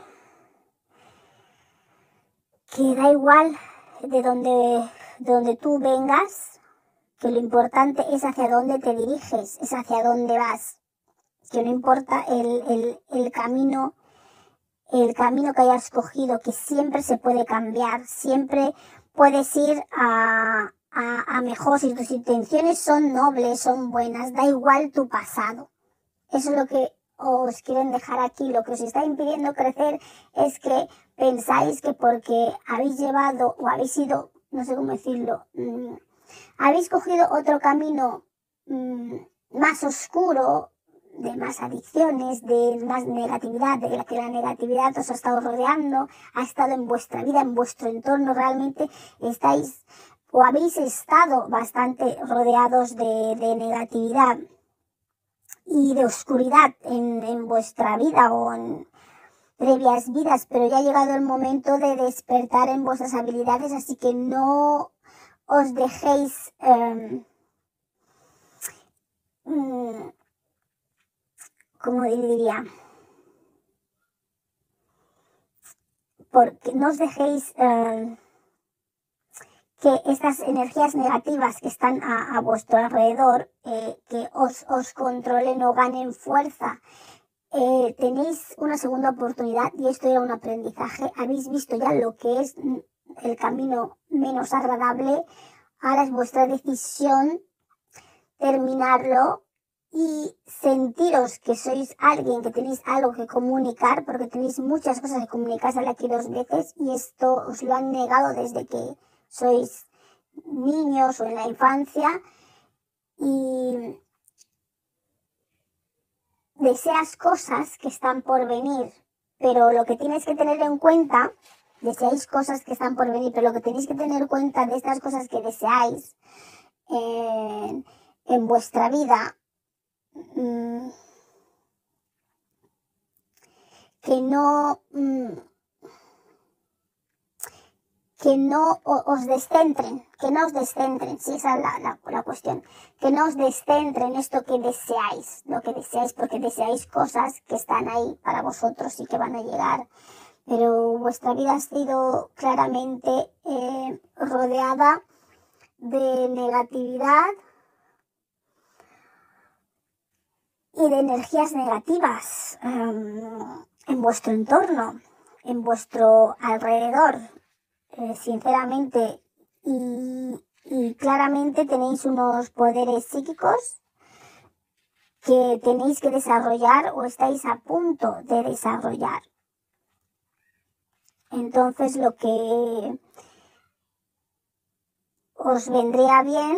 que da igual de donde, donde tú vengas, que lo importante es hacia dónde te diriges, es hacia dónde vas, que no importa el, el, el camino, el camino que hayas cogido, que siempre se puede cambiar, siempre puedes ir a, a, mejor si tus intenciones son nobles, son buenas, da igual tu pasado. Eso es lo que os quieren dejar aquí, lo que os está impidiendo crecer es que pensáis que porque habéis llevado o habéis ido, no sé cómo decirlo, mm, habéis cogido otro camino mm, más oscuro, de más adicciones, de más negatividad, de la que la negatividad os ha estado rodeando, ha estado en vuestra vida, en vuestro entorno, realmente estáis o habéis estado bastante rodeados de, de negatividad y de oscuridad en, en vuestra vida o en previas vidas, pero ya ha llegado el momento de despertar en vuestras habilidades, así que no os dejéis eh, como diría, porque no os dejéis eh, que estas energías negativas que están a, vuestro alrededor, eh, que os, os controlen o ganen fuerza. Eh, tenéis una segunda oportunidad y esto era un aprendizaje. Habéis visto ya lo que es el camino menos agradable. Ahora es vuestra decisión terminarlo y sentiros que sois alguien que tenéis algo que comunicar, porque tenéis muchas cosas que comunicar, aquí dos veces y esto os lo han negado desde que sois niños o en la infancia y deseas cosas que están por venir, pero lo que tienes que tener en cuenta, deseáis cosas que están por venir, pero lo que tenéis que tener en cuenta de estas cosas que deseáis en, en vuestra vida, mm, que no, mm, que no os descentren, que no os descentren, si esa es la, la, cuestión, que no os descentren esto que deseáis, lo que deseáis, porque deseáis cosas que están ahí para vosotros y que van a llegar. Pero vuestra vida ha sido claramente eh, rodeada de negatividad y de energías negativas em, en vuestro entorno, en vuestro alrededor. Eh, sinceramente y, y claramente tenéis unos poderes psíquicos que tenéis que desarrollar o estáis a punto de desarrollar. Entonces lo que os vendría bien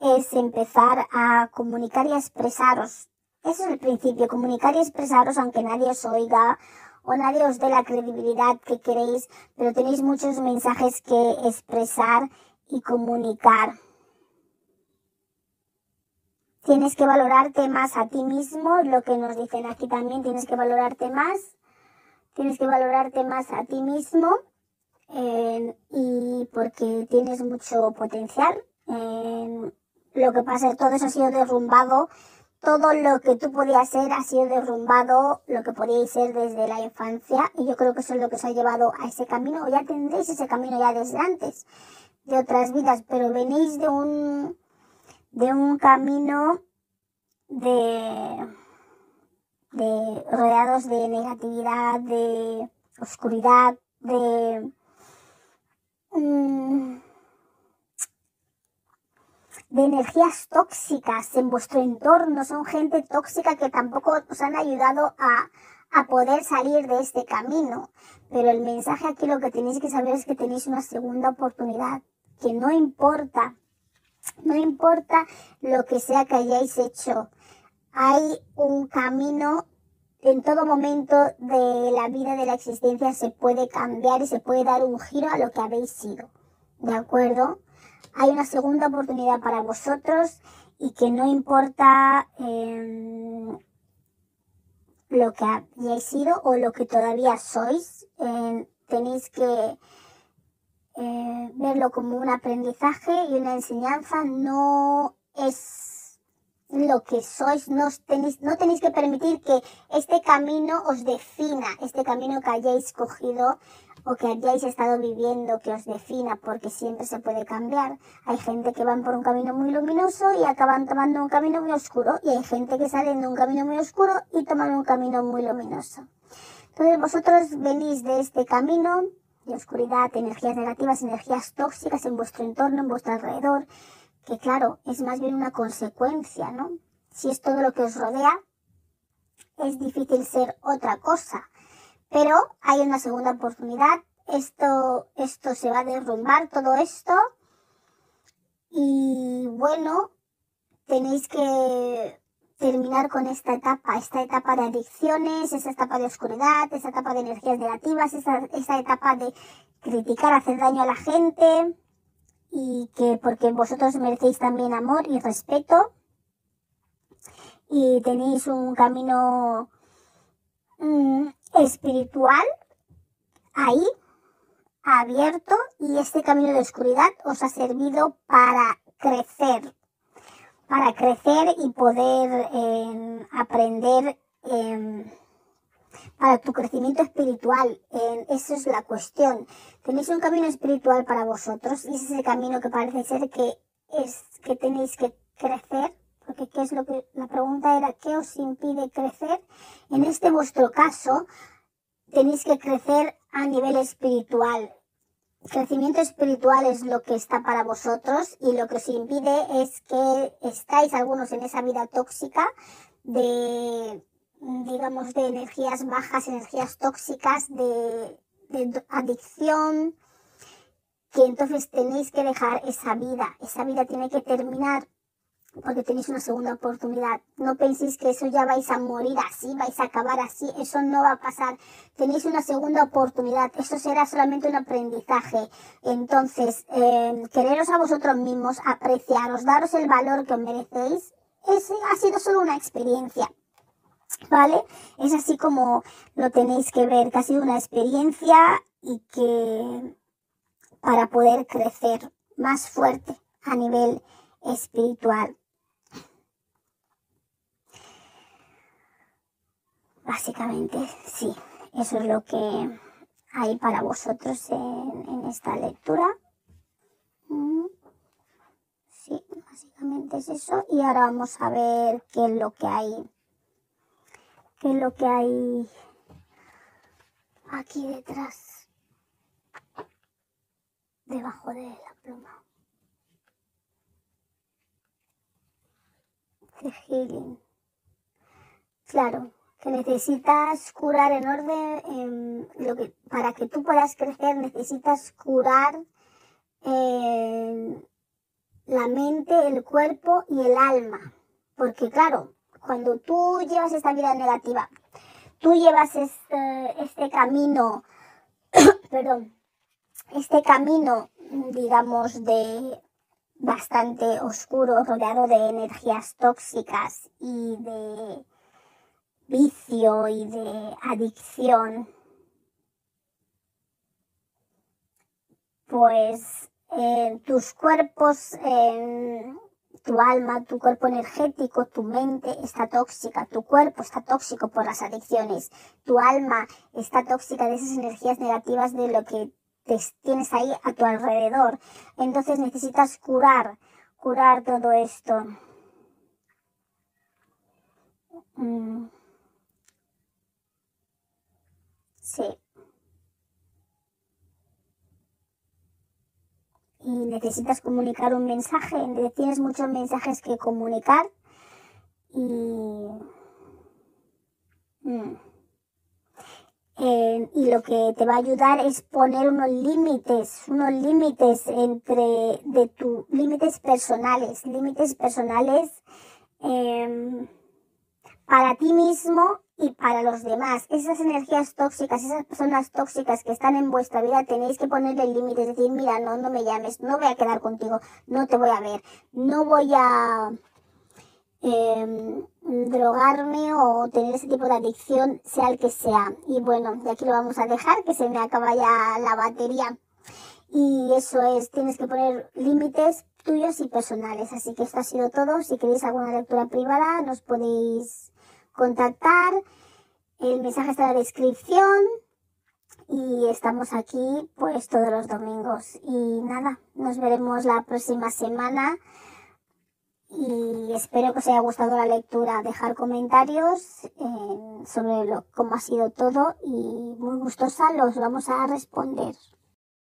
es empezar a comunicar y a expresaros. Eso es el principio, comunicar y expresaros aunque nadie os oiga o nadie os dé la credibilidad que queréis, pero tenéis muchos mensajes que expresar y comunicar. Tienes que valorarte más a ti mismo, lo que nos dicen aquí también, tienes que valorarte más, tienes que valorarte más a ti mismo eh, y porque tienes mucho potencial. Eh, lo que pasa es que todo eso ha sido derrumbado. Todo lo que tú podías ser ha sido derrumbado, lo que podíais ser desde la infancia, y yo creo que eso es lo que os ha llevado a ese camino, o ya tendréis ese camino ya desde antes, de otras vidas, pero venís de un, de un camino de, de rodeados de negatividad, de oscuridad, de, mm, de energías tóxicas en vuestro entorno, son gente tóxica que tampoco os han ayudado a, a poder salir de este camino. Pero el mensaje aquí lo que tenéis que saber es que tenéis una segunda oportunidad, que no importa, no importa lo que sea que hayáis hecho, hay un camino en todo momento de la vida, de la existencia, se puede cambiar y se puede dar un giro a lo que habéis sido. ¿De acuerdo? Hay una segunda oportunidad para vosotros y que no importa em, lo que hayáis sido o lo que todavía sois, em, tenéis que eh, verlo como un aprendizaje y una enseñanza, no es lo que sois, no tenéis, no tenéis que permitir que este camino os defina, este camino que hayáis cogido o que hayáis estado viviendo que os defina, porque siempre se puede cambiar. Hay gente que van por un camino muy luminoso y acaban tomando un camino muy oscuro, y hay gente que salen de un camino muy oscuro y toman un camino muy luminoso. Entonces vosotros venís de este camino de oscuridad, energías negativas, energías tóxicas en vuestro entorno, en vuestro alrededor, que claro, es más bien una consecuencia, ¿no? Si es todo lo que os rodea, es difícil ser otra cosa. Pero hay una segunda oportunidad. Esto, esto se va a derrumbar, todo esto. Y bueno, tenéis que terminar con esta etapa, esta etapa de adicciones, esa etapa de oscuridad, esa etapa de energías negativas, esa, esa etapa de criticar, hacer daño a la gente y que porque vosotros merecéis también amor y respeto y tenéis un camino mm, espiritual ahí, abierto, y este camino de oscuridad os ha servido para crecer, para crecer y poder em, aprender em, para tu crecimiento espiritual. Eh, esa es la cuestión. Tenéis un camino espiritual para vosotros y ese es el camino que parece ser que es que tenéis que crecer porque qué es lo que la pregunta era qué os impide crecer. En este vuestro caso, tenéis que crecer a nivel espiritual. Crecimiento espiritual es lo que está para vosotros y lo que os impide es que estáis algunos en esa vida tóxica de, digamos, de energías bajas, energías tóxicas, de, de adicción, que entonces tenéis que dejar esa vida. Esa vida tiene que terminar porque tenéis una segunda oportunidad. No penséis que eso ya vais a morir así, vais a acabar así, eso no va a pasar. Tenéis una segunda oportunidad, eso será solamente un aprendizaje. Entonces, eh, quereros a vosotros mismos, apreciaros, daros el valor que merecéis, ese ha sido solo una experiencia. ¿Vale? Es así como lo tenéis que ver, que ha sido una experiencia y que para poder crecer más fuerte a nivel espiritual. Básicamente, sí, eso es lo que hay para vosotros en, esta lectura. Mm. Sí, básicamente es eso. Y ahora vamos a ver qué es lo que hay. ¿Qué es lo que hay aquí detrás? Debajo de la pluma. The healing. Claro, que necesitas curar en orden, que, para que tú puedas crecer necesitas curar la mente, el cuerpo y el alma. Porque claro, cuando tú llevas esta vida negativa, tú llevas este, este camino, perdón, este camino, digamos, de bastante oscuro, rodeado de energías tóxicas y de vicio y de adicción, pues eh, tus cuerpos, eh, tu alma, tu cuerpo energético, tu mente está tóxica, tu cuerpo está tóxico por las adicciones, tu alma está tóxica de esas energías negativas de lo que te tienes ahí a tu alrededor. Entonces necesitas curar, curar todo esto. Mm. Sí. Y necesitas comunicar un mensaje, tienes muchos mensajes que comunicar y... Mm, eh, y lo que te va a ayudar es poner unos límites, unos límites entre de tus límites personales, límites personales eh, para ti mismo y para los demás. Esas energías tóxicas, esas personas tóxicas que están en vuestra vida, tenéis que ponerle límites, decir, mira, no, no me llames, no voy a quedar contigo, no te voy a ver, no voy a eh, drogarme o tener ese tipo de adicción, sea el que sea. Y bueno, de aquí lo vamos a dejar, que se me acaba ya la batería. Y eso es, tienes que poner límites tuyos y personales. Así que esto ha sido todo. Si queréis alguna lectura privada, nos podéis contactar. El mensaje está en la descripción y estamos aquí pues todos los domingos. Y nada, nos veremos la próxima semana y espero que os haya gustado la lectura. Dejar comentarios eh, sobre lo, cómo ha sido todo y muy gustosa los vamos a responder.